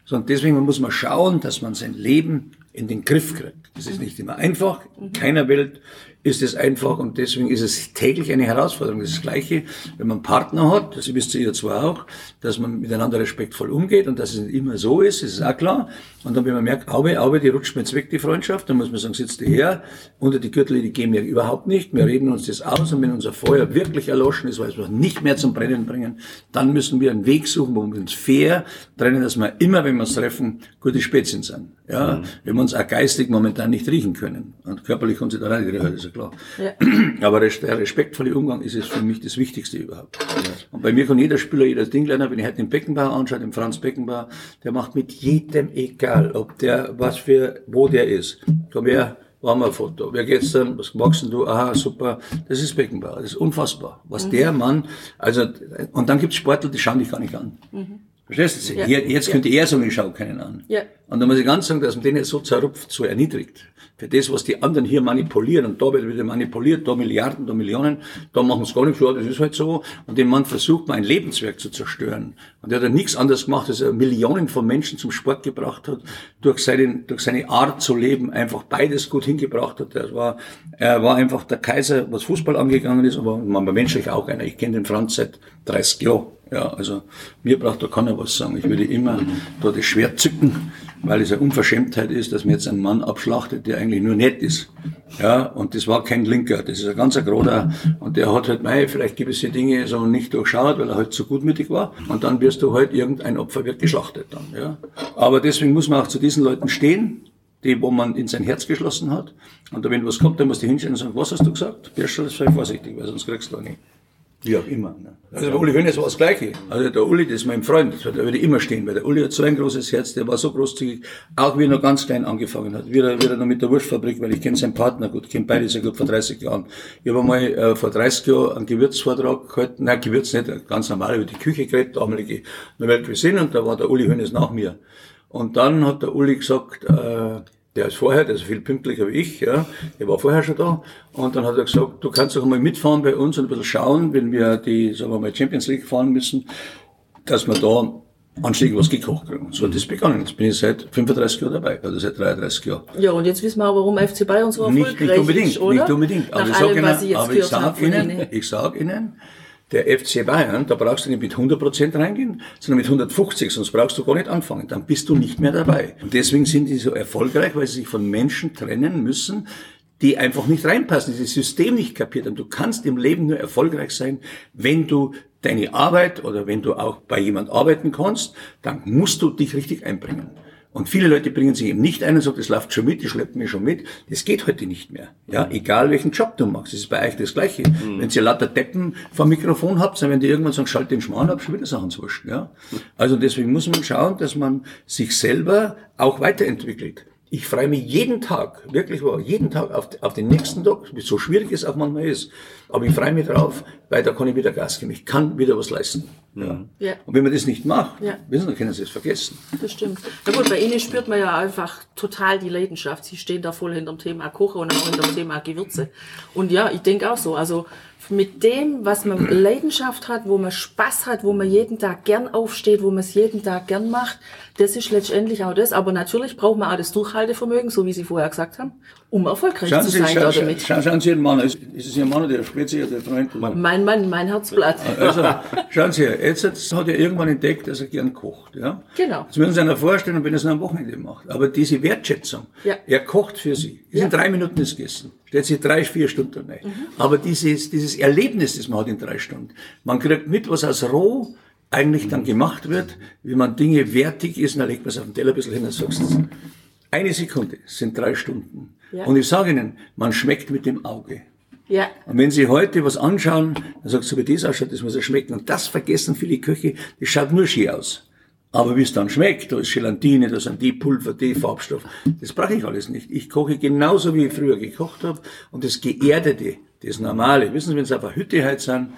Sondern deswegen muss man schauen, dass man sein Leben in den Griff kriegt. Das ist nicht immer einfach. In keiner Welt ist es einfach und deswegen ist es täglich eine Herausforderung. Das, ist das Gleiche, wenn man Partner hat, das wisst ihr zwar auch, dass man miteinander respektvoll umgeht und dass es nicht immer so ist, ist auch klar. Und dann, wenn man merkt, Aube, Aube, die rutscht mir jetzt weg, die Freundschaft, dann muss man sagen, sitzt die her, unter die Gürtel, die gehen wir überhaupt nicht, wir reden uns das aus und wenn unser Feuer wirklich erloschen ist, weil wir es nicht mehr zum Brennen bringen, dann müssen wir einen Weg suchen, wo wir uns fair trennen, dass wir immer, wenn wir uns treffen, gute Spätzchen sind. Ja, mhm. wenn wir uns auch geistig momentan nicht riechen können. Und körperlich können sie da rein, das ist ja klar. Ja. Aber der respektvolle Umgang ist es für mich das Wichtigste überhaupt. Ja. Und bei mir kann jeder Spieler jedes Ding lernen, wenn ich heute den Beckenbauer anschaue, den Franz Beckenbauer, der macht mit jedem egal, ob der, was für, wo der ist. Komm her, machen wir ein Foto. Wer geht's dann? Was magst denn du? Aha, super. Das ist Beckenbauer. Das ist unfassbar. Was mhm. der Mann, also, und dann gibt's Sportler, die schauen dich gar nicht an. Mhm. Verstehst du? Ja. Jetzt, könnte er sagen, ich schau keinen an. Ja. Und da muss ich ganz sagen, dass man den jetzt so zerrupft, so erniedrigt. Für das, was die anderen hier manipulieren, und da wird wieder manipuliert, da Milliarden, da Millionen, da machen sie gar nichts, ja, das ist halt so. Und dem Mann versucht man ein Lebenswerk zu zerstören. Und der hat ja nichts anderes gemacht, als er Millionen von Menschen zum Sport gebracht hat, durch seine, durch seine Art zu leben, einfach beides gut hingebracht hat. Er war, er war einfach der Kaiser, was Fußball angegangen ist, aber man war menschlich auch einer. Ich kenne den Franz seit 30 Jahren. Ja, also mir braucht da keiner was sagen. Ich würde immer da das Schwert zücken, weil es eine Unverschämtheit ist, dass man jetzt einen Mann abschlachtet, der eigentlich nur nett ist. Ja, und das war kein Linker, das ist ein ganzer Groder und der hat halt, mei, vielleicht gewisse Dinge so nicht durchschaut, weil er halt zu gutmütig war und dann wirst du halt, irgendein Opfer wird geschlachtet dann, ja. Aber deswegen muss man auch zu diesen Leuten stehen, die, wo man in sein Herz geschlossen hat. Und wenn was kommt, dann musst du hinstellen und sagen, was hast du gesagt? Birschel, sei vorsichtig, weil sonst kriegst du auch nicht. Wie auch immer. Ne? Also bei Uli Hoeneß war das Gleiche. Also der Uli, das ist mein Freund, da würde ich immer stehen, weil der Uli hat so ein großes Herz, der war so großzügig, auch wie er noch ganz klein angefangen hat, wie er, wie er noch mit der Wurstfabrik, weil ich kenne seinen Partner gut, kenne beide sehr gut vor 30 Jahren. Ich habe einmal äh, vor 30 Jahren einen Gewürzvortrag gehalten, nein, Gewürz nicht, ganz normal über die Küche geredet, damalige Nouvelle Cuisine, und da war der Uli Hoeneß nach mir. Und dann hat der Uli gesagt, äh, der ist vorher, der ist viel pünktlicher wie ich, ja. Der war vorher schon da. Und dann hat er gesagt, du kannst doch mal mitfahren bei uns und ein bisschen schauen, wenn wir die, sagen wir mal, Champions League fahren müssen, dass wir da anständig was gekocht kriegen. Und so hat das begonnen. Jetzt bin ich seit 35 Jahren dabei, oder seit 33 Jahren. Ja, und jetzt wissen wir auch, warum FC Bayern so Nicht, erfolgreich nicht unbedingt, ist, oder? nicht unbedingt. Aber Nach ich sage allem, Ihnen, ich jetzt aber ich gehört habe sag von Ihnen, Ihnen. ich sag Ihnen, der FC Bayern, da brauchst du nicht mit 100% reingehen, sondern mit 150, sonst brauchst du gar nicht anfangen. Dann bist du nicht mehr dabei. Und deswegen sind die so erfolgreich, weil sie sich von Menschen trennen müssen, die einfach nicht reinpassen, die das System nicht kapiert haben. Du kannst im Leben nur erfolgreich sein, wenn du deine Arbeit oder wenn du auch bei jemand arbeiten kannst, dann musst du dich richtig einbringen. Und viele Leute bringen sich eben nicht ein und sagen, das läuft schon mit, die schleppen mich schon mit. Das geht heute nicht mehr. Ja, egal welchen Job du machst. Das ist bei euch das Gleiche. Wenn ihr lauter Deppen vom Mikrofon habt, dann werden die irgendwann sagen, schalt den Schmarrn ab, schon wieder Sachen wurscht. Ja. Also deswegen muss man schauen, dass man sich selber auch weiterentwickelt. Ich freue mich jeden Tag, wirklich wahr, jeden Tag auf, auf den nächsten Tag, so schwierig es auch manchmal ist. Aber ich freue mich drauf, weil da kann ich wieder Gas geben. Ich kann wieder was leisten. Ja. Ja. Und wenn man das nicht macht, Ja. wissen Sie, dann können Sie es vergessen. Das stimmt. Na gut, bei Ihnen spürt man ja einfach total die Leidenschaft. Sie stehen da voll hinterm Thema Kochen und auch hinterm Thema Gewürze. Und ja, ich denke auch so. Also mit dem, was man Leidenschaft hat, wo man Spaß hat, wo man jeden Tag gern aufsteht, wo man es jeden Tag gern macht, das ist letztendlich auch das. Aber natürlich braucht man auch das Durchhaltevermögen, so wie Sie vorher gesagt haben, um erfolgreich Schauen zu Sie, sein schauen, damit. schauen, schauen Sie Ihren Mann. Ist, ist es Ihr Mann oder der Spezi oder der Freund? Mein Mann, mein Herzblatt. Also, schauen Sie jetzt, jetzt hat er irgendwann entdeckt, dass er gern kocht. Ja? Genau. Jetzt müssen Sie sich vorstellen, wenn er es nur am Wochenende macht. Aber diese Wertschätzung, Ja. er kocht für Sie. Es sind drei Minuten das Gegessen. Stellt sich drei, vier Stunden rein. Mhm. Aber dieses, dieses Erlebnis, das man hat in drei Stunden, man kriegt mit, was aus roh eigentlich dann gemacht wird, wie man Dinge wertig ist, und dann legt man es auf den Teller ein bisschen hin und sagt, eine Sekunde sind drei Stunden. Ja. Und ich sage Ihnen, man schmeckt mit dem Auge. Ja, Und wenn Sie heute was anschauen, dann sagst du, wie das ausschaut, das muss ja schmecken. Und das vergessen viele Köche, das schaut nur schön aus. Aber wie es dann schmeckt, da ist Gelatine, da sind die Pulver, die Farbstoff, das brauche ich alles nicht. Ich koche genauso, wie ich früher gekocht habe. Und das Geerdete, das Normale, wissen Sie, wenn Sie auf einer Hütte heute sind,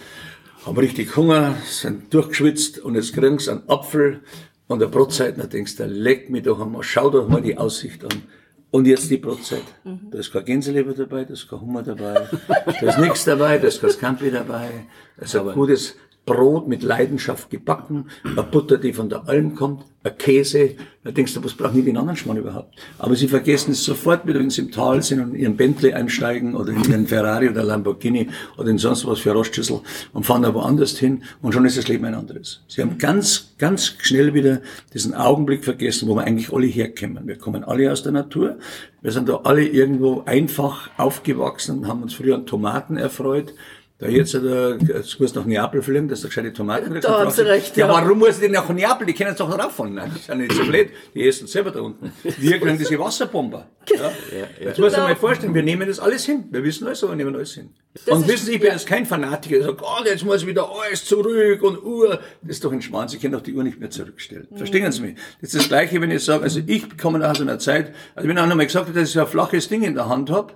haben richtig Hunger, sind durchgeschwitzt und jetzt kriegen Sie einen Apfel und eine Brotzeit, dann denkst du, leck mich doch einmal, schau doch mal die Aussicht an. Und jetzt die Brotzeit. Da ist kein Gänseleber dabei, da ist kein Hummer dabei, da ist nichts dabei, da ist kein Scampi dabei, da ist ein gutes Brot mit Leidenschaft gebacken, eine Butter, die von der Alm kommt, ein Käse. Da denkst du, was brauchen die den anderen Schmarrn überhaupt? Aber sie vergessen es sofort wieder, wenn sie im Tal sind und in ihren Bentley einsteigen oder in ihren Ferrari oder Lamborghini oder in sonst was für Rostschüssel und fahren da woanders hin und schon ist das Leben ein anderes. Sie haben ganz, ganz schnell wieder diesen Augenblick vergessen, wo wir eigentlich alle herkommen. Wir kommen alle aus der Natur. Wir sind da alle irgendwo einfach aufgewachsen und haben uns früher an Tomaten erfreut. Da jetzt, äh, jetzt musst du nach Neapel fliegen, dass du gescheite Tomaten kriegst. Da haben Sie recht, Ja, ja. warum muss ich denn nach Neapel? Die können es doch rauffahren. Nein, die sind nicht so blöd. Die essen selber da unten. Wir kriegen diese Wasserbomber. Ja? Jetzt muss ich mir vorstellen, wir nehmen das alles hin. Wir wissen alles, aber wir nehmen alles hin. und ist- wissen Sie, ich bin ja. jetzt kein Fanatiker, der sagt, oh, jetzt muss wieder alles zurück und Uhr. Das ist doch ein Schmarrn. Sie können doch die Uhr nicht mehr zurückstellen. Mhm. Verstehen Sie mich? Das ist das Gleiche, wenn ich sage, also ich komme aus einer Zeit, also wenn einer mal gesagt hat, dass ich so ein flaches Ding in der Hand habe,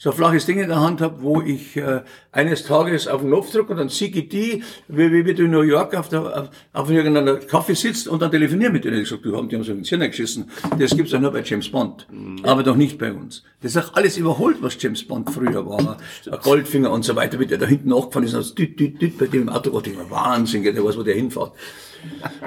so ein flaches Ding in der Hand habe, wo ich äh, eines Tages auf den Knopf drücke und dann sehe ich die, wie, wie, wie du in New York auf, der, auf, auf irgendeiner Kaffee sitzt und dann telefoniere mit denen. Ich sag, du haben, die haben so ins Hirn geschissen. Das gibt's ja nur bei James Bond. Mhm. Aber doch nicht bei uns. Das ist auch alles überholt, was James Bond früher war. Ein Goldfinger und so weiter, wie der da hinten nachgefahren ist, also düt, düt, düt, bei dem Auto, Gott, ich Wahnsinn, der weiß, wo der hinfährt.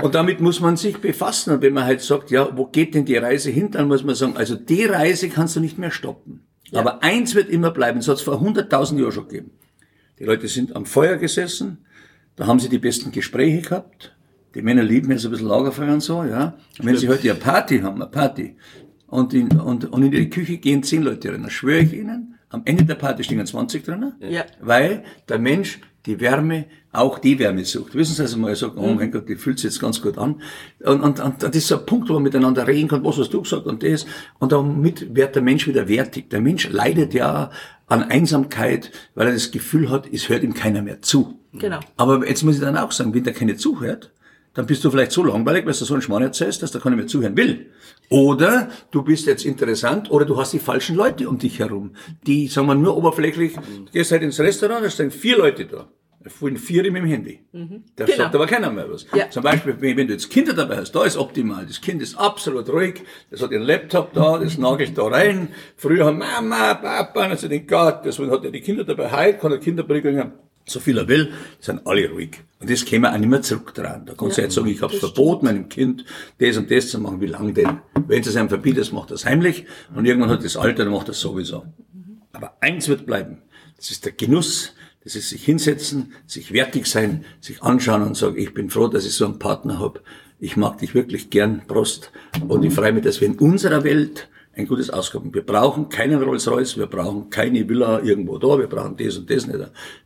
Und damit muss man sich befassen. Und wenn man halt sagt, ja, wo geht denn die Reise hin, dann muss man sagen, also die Reise kannst du nicht mehr stoppen. Ja. Aber eins wird immer bleiben, das hat es vor 100.000 Jahren schon gegeben. Die Leute sind am Feuer gesessen, da haben sie die besten Gespräche gehabt. Die Männer lieben jetzt ein bisschen Lagerfeuer und so, ja. Und wenn sie heute eine Party haben, eine Party, und in, und, und in die Küche gehen zehn Leute rein, dann schwöre ich ihnen, am Ende der Party stehen 20 drin, ja. weil der Mensch die Wärme, auch die Wärme sucht. Wissen Sie, also mal sagt, oh mein Gott, die fühlt sich jetzt ganz gut an. Und, und, und das ist so ein Punkt, wo man miteinander reden kann, was hast du gesagt und das. Und damit wird der Mensch wieder wertig. Der Mensch leidet ja an Einsamkeit, weil er das Gefühl hat, es hört ihm keiner mehr zu. Genau. Aber jetzt muss ich dann auch sagen, wenn der keine zuhört, dann bist du vielleicht so langweilig, weil du so einen Schmarrn erzählst, dass der keiner mehr zuhören will. Oder du bist jetzt interessant oder du hast die falschen Leute um dich herum, die, sagen wir, nur oberflächlich, du gehst halt ins Restaurant, da stehen vier Leute da. Fallen vier mit dem Handy. Mhm. Da genau. sagt aber keiner mehr was. Ja. Zum Beispiel, wenn du jetzt Kinder dabei hast, da ist optimal. Das Kind ist absolut ruhig, das hat den Laptop da, das nagelt da rein. Früher haben Mama, Papa, also den Gott, deswegen hat er die Kinder dabei. Heute kann er Kinder bringen so viel er will, sind alle ruhig. Und das wir auch nicht mehr zurück dran. Da kannst ja, du jetzt sagen, ich habe verboten meinem Kind, das und das zu machen. Wie lange denn? Wenn es einem verbietet, macht das heimlich. Und irgendwann hat das Alter, dann macht das sowieso. Aber eins wird bleiben. Das ist der Genuss. Das ist sich hinsetzen, sich wertig sein, sich anschauen und sagen, ich bin froh, dass ich so einen Partner habe. Ich mag dich wirklich gern, Prost. Und ich freue mich, dass wir in unserer Welt ein gutes Auskommen. Wir brauchen keinen Rolls-Royce, wir brauchen keine Villa irgendwo da, wir brauchen das und das nicht.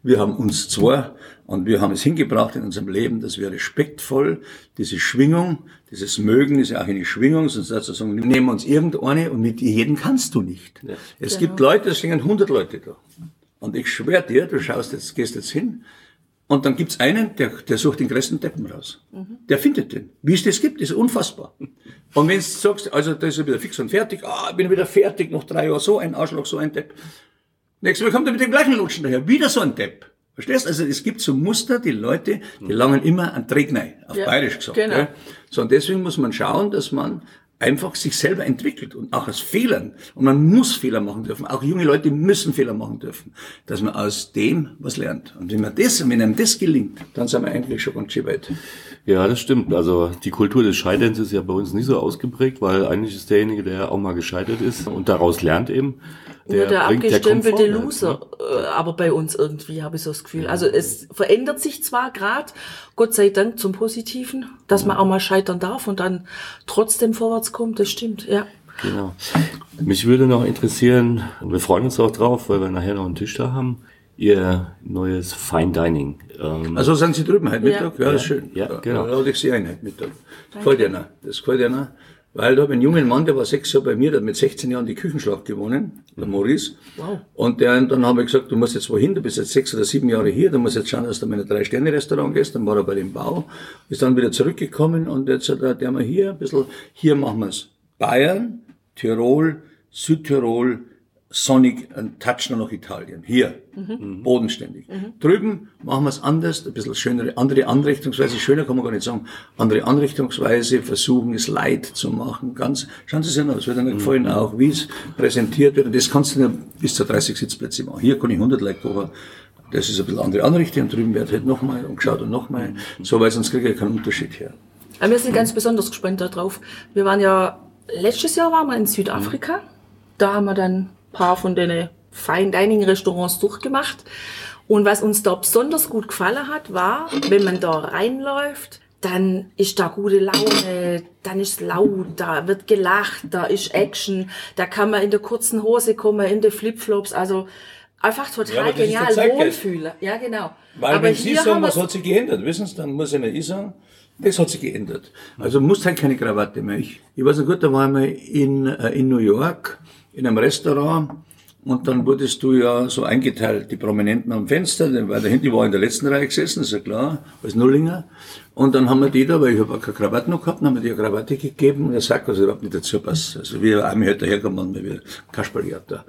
Wir haben uns zwei und wir haben es hingebracht in unserem Leben, dass wir respektvoll diese Schwingung, dieses Mögen ist ja auch eine Schwingung, sonst dazu sagen, nehmen uns irgendeine und mit jedem kannst du nicht. Ja. Es genau. gibt Leute, es stehen 100 Leute da. Und ich schwöre dir, du schaust jetzt, gehst jetzt hin, und dann gibt's einen, der, der sucht den größten Deppen raus. Mhm. Der findet den. Wie es das gibt, ist unfassbar. Und wenn du sagst, also da ist er wieder fix und fertig, ah, bin wieder fertig, noch drei Jahre so ein Arschloch, so ein Depp. Nächstes Mal kommt er mit dem gleichen Lutschen daher, wieder so ein Depp. Verstehst? Also es gibt so Muster, die Leute, die langen immer an Trägnei, auf ja, bayerisch gesagt. Genau. Ja. So, und deswegen muss man schauen, dass man einfach sich selber entwickelt und auch aus Fehlern. Und man muss Fehler machen dürfen. Auch junge Leute müssen Fehler machen dürfen, dass man aus dem was lernt. Und wenn man das, wenn einem das gelingt, dann sind wir eigentlich schon ganz schön weit. Ja, das stimmt. Also die Kultur des Scheiterns ist ja bei uns nicht so ausgeprägt, weil eigentlich ist derjenige, der auch mal gescheitert ist und daraus lernt eben. Der, Nur der abgestempelte Loser, ne? aber bei uns irgendwie habe ich so das Gefühl. Also es verändert sich zwar gerade, Gott sei Dank zum Positiven, dass man auch mal scheitern darf und dann trotzdem vorwärts kommt, das stimmt, ja. Genau. Mich würde noch interessieren, wir freuen uns auch drauf, weil wir nachher noch einen Tisch da haben, Ihr neues Fine Dining. Ähm also sind Sie drüben heute Mittag? Ja, ja das ist schön. Ja, genau. Da lade ich Sie ein heute Mittag. Das gefällt Ihnen. Das gefällt Ihnen. Weil da habe ich einen jungen Mann, der war sechs Jahre bei mir, der hat mit 16 Jahren die Küchenschlacht gewonnen, der Maurice. Wow. Und der, dann habe ich gesagt, du musst jetzt wohin, du bist jetzt sechs oder sieben Jahre hier, du musst jetzt schauen, dass du in ein Drei-Sterne-Restaurant gehst. Dann war er bei dem Bau, ist dann wieder zurückgekommen und jetzt hat er, der mal hier ein bisschen, hier machen wir es. Bayern, Tirol, Südtirol, sonnig, ein Touch nur noch Italien. Hier, mhm. bodenständig. Mhm. Drüben machen wir es anders, ein bisschen schönere, andere Anrichtungsweise, schöner kann man gar nicht sagen, andere Anrichtungsweise, versuchen es light zu machen, ganz, schauen Sie sich an, das wird Ihnen mhm. gefallen auch, wie es präsentiert wird, und das kannst du ja bis zu 30 Sitzplätze machen. Hier kann ich 100 Leute kochen, das ist ein bisschen andere Anrichtung, und drüben wird halt nochmal und geschaut und nochmal, mhm. so, weil sonst kriege ich keinen Unterschied her. Aber wir sind ganz besonders gespannt darauf. Wir waren ja, letztes Jahr waren wir in Südafrika, da haben wir dann paar von den Fine Dining Restaurants durchgemacht. Und was uns da besonders gut gefallen hat, war, wenn man da reinläuft, dann ist da gute Laune, dann ist laut, da wird gelacht, da ist Action, da kann man in der kurzen Hose kommen, in den Flipflops, also einfach total ja, genial wohlfühlen. Ja, genau. Weil aber wenn Sie sagen, was hat sich geändert, wissen Sie, dann muss ich nicht sagen, das hat sich geändert. Also muss halt keine Krawatte mehr. Ich, ich weiß noch gut, da waren wir in, äh, in New York in einem Restaurant und dann wurdest du ja so eingeteilt, die Prominenten am Fenster, weil da hinten war in der letzten Reihe gesessen, ist ja klar, als Nullinger. Und dann haben wir die da, weil ich habe keine Krawatte noch gehabt, dann haben wir die eine Krawatte gegeben und er sagt, was überhaupt nicht dazu passt. Also wie ein Arme halt daherkommen, wie Kasperli hat da.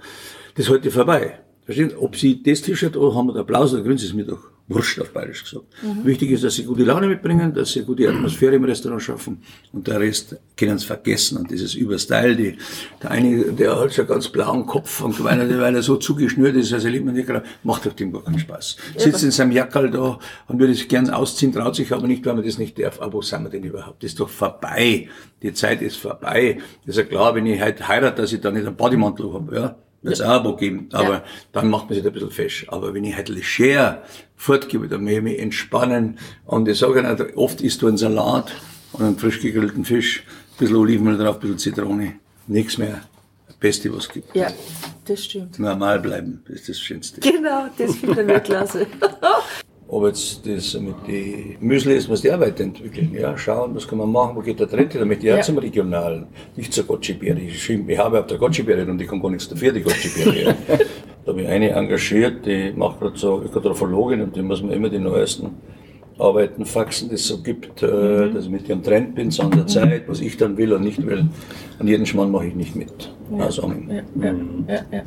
Das ist heute vorbei. Verstehen? Ob sie das T-Shirt oder haben, Applaus, dann gewinnen sie es mir doch. Wurscht auf Bayerisch gesagt. Mhm. Wichtig ist, dass sie gute Laune mitbringen, dass sie gute Atmosphäre im Restaurant schaffen und der Rest können sie vergessen und dieses Überstyle, die, der eine, der hat schon ganz blauen Kopf und weil er, weil er so zugeschnürt ist, also liebt man nicht gerade, macht auf dem gar keinen Spaß. Sitzt in seinem Jackerl da und würde sich gern ausziehen, traut sich aber nicht, weil man das nicht darf. Aber wo sind wir denn überhaupt? Das ist doch vorbei. Die Zeit ist vorbei. Das ist ja klar, wenn ich halt heirate, dass ich da nicht einen Bodymantel habe, ja. Das auch geben, aber ja. dann macht man sich ein bisschen fest. Aber wenn ich halt leger fortgebe, dann muss ich mich entspannen. Und ich sage nicht, oft isst du einen Salat und einen frisch gegrillten Fisch, ein bisschen Olivenöl drauf, ein bisschen Zitrone, nichts mehr. Das Beste, was es gibt. Ja, das stimmt. Normal bleiben, das ist das Schönste. Genau, das finde ich klasse. Ob jetzt das mit die Müsli ist, was die Arbeit entwickeln. Ja, schauen, was kann man machen, wo geht der Trend hin, damit die ja. zum Regionalen, nicht zur Gotchi-Beere. Ich, ich habe auf der Gotchi-Beere und die kann gar nichts dafür, die Gotchi-Beere. da habe ich eine engagiert, die macht gerade so Ökotrophologin und die muss man immer die neuesten Arbeiten faxen, die es so gibt, äh, mhm. dass ich mit ihrem Trend bin, so an der Zeit, was ich dann will und nicht will. An jeden Schmarrn mache ich nicht mit. Ja. Also, ja, ja, ja, ja.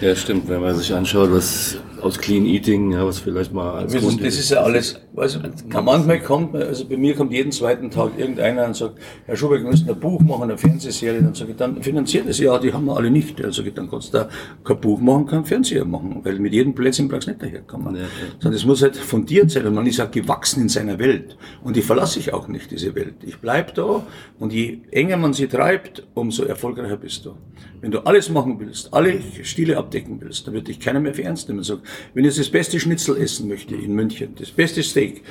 Ja, stimmt, wenn man sich anschaut, was aus Clean Eating, ja, was vielleicht mal als das, Grund Das ist ja alles, also manchmal kommt, also bei mir kommt jeden zweiten Tag irgendeiner und sagt, Herr Schubeck, wir müssen ein Buch machen, eine Fernsehserie, dann sage ich, dann finanziert es ja, die haben wir alle nicht. Dann sage ich, dann kannst du da kein Buch machen, kein Fernseher machen, weil mit jedem Plätzchen brauchst du nicht daherkommen. Ja, ja. Sondern es muss halt fundiert sein und man ist auch gewachsen in seiner Welt. Und die verlasse ich auch nicht, diese Welt. Ich bleib da und je enger man sie treibt, umso erfolgreicher bist du. Wenn du alles machen willst, alle Stile abdecken willst, dann wird dich keiner mehr für ernst nehmen. Sag, wenn ich das beste Schnitzel essen möchte in München, das beste Steak,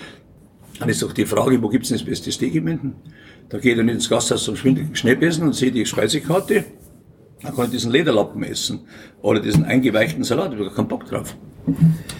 dann ist doch die Frage, wo gibt's denn das beste Steak in München? Da gehe ich dann ins Gasthaus zum Schnäppessen und sehe die Speisekarte, dann kann ich diesen Lederlappen essen oder diesen eingeweichten Salat, ich habe keinen Bock drauf.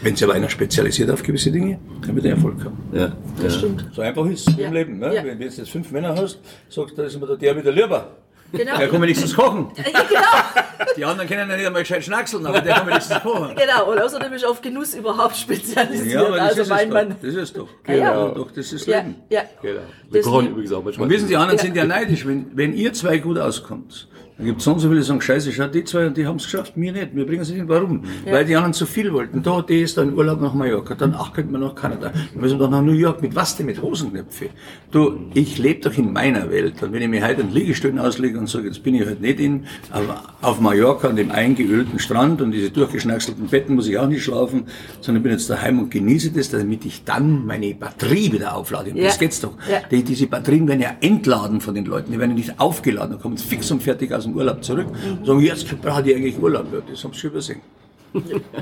Wenn sich aber einer spezialisiert auf gewisse Dinge, dann wird er Erfolg haben. Ja, das ja. stimmt. So einfach ist es ja. im Leben. Ne? Ja. Wenn du jetzt fünf Männer hast, sagst du, da ist mir der wieder lieber. Genau. Der kann wenigstens kochen. Ja, genau. Die anderen können ja nicht einmal gescheit schnackseln, aber der kann wenigstens kochen. Genau, und außerdem ist auf Genuss überhaupt spezialisiert. Ja, aber das also ist mein Mann. Das ist doch. Genau. Ja. Doch, das ist Leben. Ja, genau. Wir kochen übrigens auch manchmal. Und wissen, die anderen sind ja neidisch, wenn, wenn ihr zwei gut auskommt da gibt es so und so viele, die sagen, scheiße, schau, die zwei, die haben es geschafft, mir nicht, wir bringen es nicht. Warum? Ja. Weil die anderen zu viel wollten. Da, die ist dann Urlaub nach Mallorca, dann, ach, könnte man nach Kanada, dann müssen wir doch nach New York, mit was denn, mit Hosenknöpfe? Du, ich lebe doch in meiner Welt. Und wenn ich mir heute einen Liegestühlen auslege und sage, jetzt bin ich halt nicht in, aber auf Mallorca an dem eingeölten Strand und diese durchgeschnackselten Betten muss ich auch nicht schlafen, sondern bin jetzt daheim und genieße das, damit ich dann meine Batterie wieder auflade. Und ja. das geht's doch. Ja. Die, diese Batterien werden ja entladen von den Leuten, die werden ja nicht aufgeladen, da kommen fix und fertig aus dem Urlaub zurück, mhm. sagen, jetzt brauche ich eigentlich Urlaub. Ja, das haben sie schon übersehen.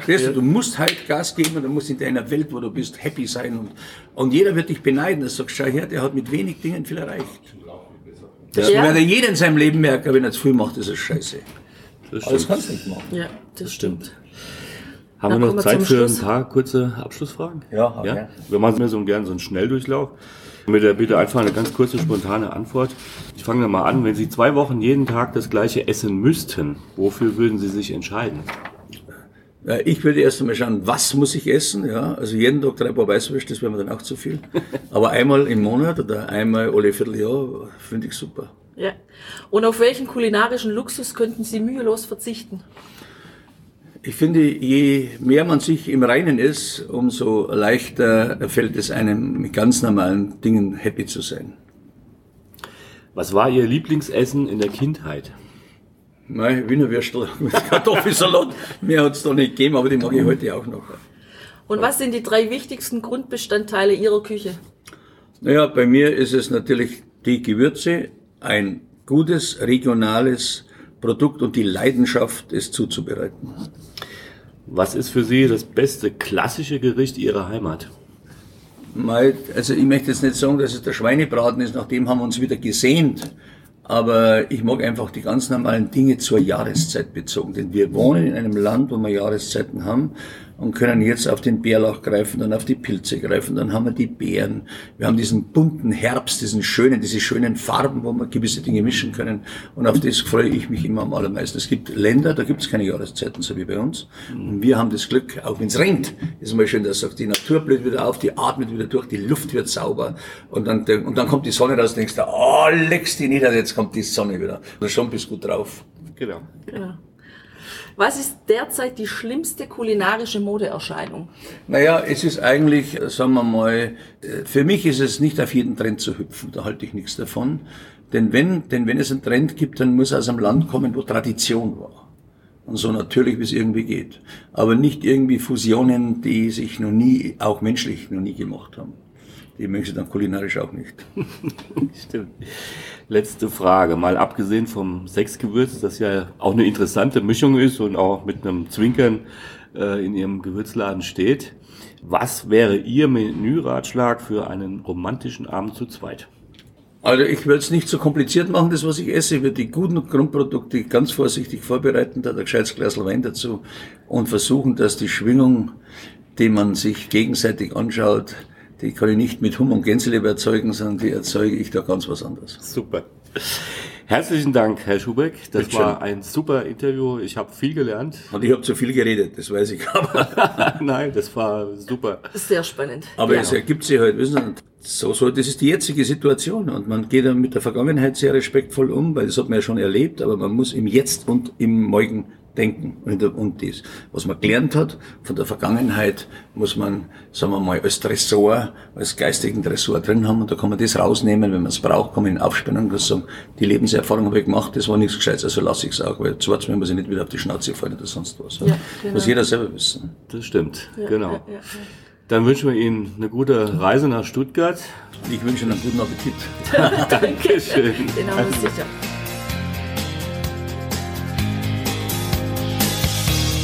Weißt du, du musst halt Gas geben und du musst in deiner Welt, wo du bist, happy sein und, und jeder wird dich beneiden. Das sagst, schau her, der hat mit wenig Dingen viel erreicht. Das ja. wird jeder in seinem Leben merken, wenn er zu viel macht, ist es scheiße. Das Aber das kannst du nicht machen. Ja, das stimmt. Haben wir noch Zeit für ein paar kurze Abschlussfragen? Ja, okay. ja? Wir machen mir so gerne so einen Schnelldurchlauf. Mit der Bitte einfach eine ganz kurze, spontane Antwort. Ich fange da mal an. Wenn Sie zwei Wochen jeden Tag das gleiche essen müssten, wofür würden Sie sich entscheiden? Ich würde erst einmal schauen, was muss ich essen, ja. Also jeden Tag drei Paar Weißwürste, das wäre mir dann auch zu viel. Aber einmal im Monat oder einmal alle Vierteljahr finde ich super. Ja. Und auf welchen kulinarischen Luxus könnten Sie mühelos verzichten? Ich finde, je mehr man sich im Reinen ist, umso leichter fällt es einem, mit ganz normalen Dingen happy zu sein. Was war Ihr Lieblingsessen in der Kindheit? Mein Wiener Würstel mit Kartoffelsalat. Mehr hat es da nicht gegeben, aber die mag ich heute auch noch. Und was sind die drei wichtigsten Grundbestandteile Ihrer Küche? Naja, bei mir ist es natürlich die Gewürze, ein gutes regionales Produkt und die Leidenschaft, es zuzubereiten. Was ist für Sie das beste klassische Gericht Ihrer Heimat? Also ich möchte jetzt nicht sagen, dass es der Schweinebraten ist, nach dem haben wir uns wieder gesehnt. Aber ich mag einfach die ganz normalen Dinge zur Jahreszeit bezogen. Denn wir wohnen in einem Land, wo wir Jahreszeiten haben und können jetzt auf den Bärlauch greifen, dann auf die Pilze greifen, dann haben wir die Beeren. Wir haben diesen bunten Herbst, diesen schönen, diese schönen Farben, wo wir gewisse Dinge mischen können. Und auf das freue ich mich immer am allermeisten. Es gibt Länder, da gibt es keine Jahreszeiten, so wie bei uns. Und wir haben das Glück, auch wenn es regnet, ist mal schön, dass sagt, die Natur blüht wieder auf, die atmet wieder durch, die Luft wird sauber. Und dann, und dann kommt die Sonne raus und denkst du, oh, leckst die nieder, jetzt kommt die Sonne wieder. Und schon bist du gut drauf. Genau. genau. Was ist derzeit die schlimmste kulinarische Modeerscheinung? Naja, es ist eigentlich, sagen wir mal, für mich ist es nicht auf jeden Trend zu hüpfen, da halte ich nichts davon. Denn wenn, denn wenn es einen Trend gibt, dann muss er aus einem Land kommen, wo Tradition war. Und so natürlich, wie es irgendwie geht. Aber nicht irgendwie Fusionen, die sich noch nie, auch menschlich noch nie gemacht haben. Die möchte dann kulinarisch auch nicht. Stimmt. Letzte Frage. Mal abgesehen vom Sechsgewürz, das ja auch eine interessante Mischung ist und auch mit einem Zwinkern äh, in Ihrem Gewürzladen steht. Was wäre Ihr Menüratschlag für einen romantischen Abend zu zweit? Also ich würde es nicht so kompliziert machen, das was ich esse. Ich würde die guten Grundprodukte ganz vorsichtig vorbereiten, da ein gescheites Glas Wein dazu und versuchen, dass die Schwingung, die man sich gegenseitig anschaut, die kann ich nicht mit Hum und Gänseleber erzeugen, sondern die erzeuge ich da ganz was anderes. Super. Herzlichen Dank, Herr Schubeck. Das Bitte war ein super Interview. Ich habe viel gelernt. Und ich habe zu viel geredet, das weiß ich aber. Nein, das war super. Sehr spannend. Aber ja. es ergibt sich halt, wissen Sie, so, so, das ist die jetzige Situation und man geht dann mit der Vergangenheit sehr respektvoll um, weil das hat man ja schon erlebt, aber man muss im Jetzt und im Morgen denken und, und das, was man gelernt hat von der Vergangenheit, muss man, sagen wir mal, als Tresor, als geistigen Tresor drin haben und da kann man das rausnehmen, wenn man es braucht, kann man in Aufspannung und sagen, die Lebenserfahrung habe ich gemacht, das war nichts Gescheites, also lasse ich es auch, weil zwar muss ich nicht wieder auf die Schnauze fallen oder sonst was. Ja, genau. Muss jeder selber wissen. Das stimmt, ja, genau. Ja, ja, Dann wünschen wir Ihnen eine gute Reise nach Stuttgart. Ich wünsche Ihnen einen guten Appetit. Dankeschön. Den haben wir sicher.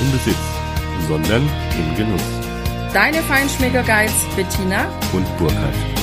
im Besitz, sondern im Genuss. Deine Feinschmecker Guides Bettina und Burkhard.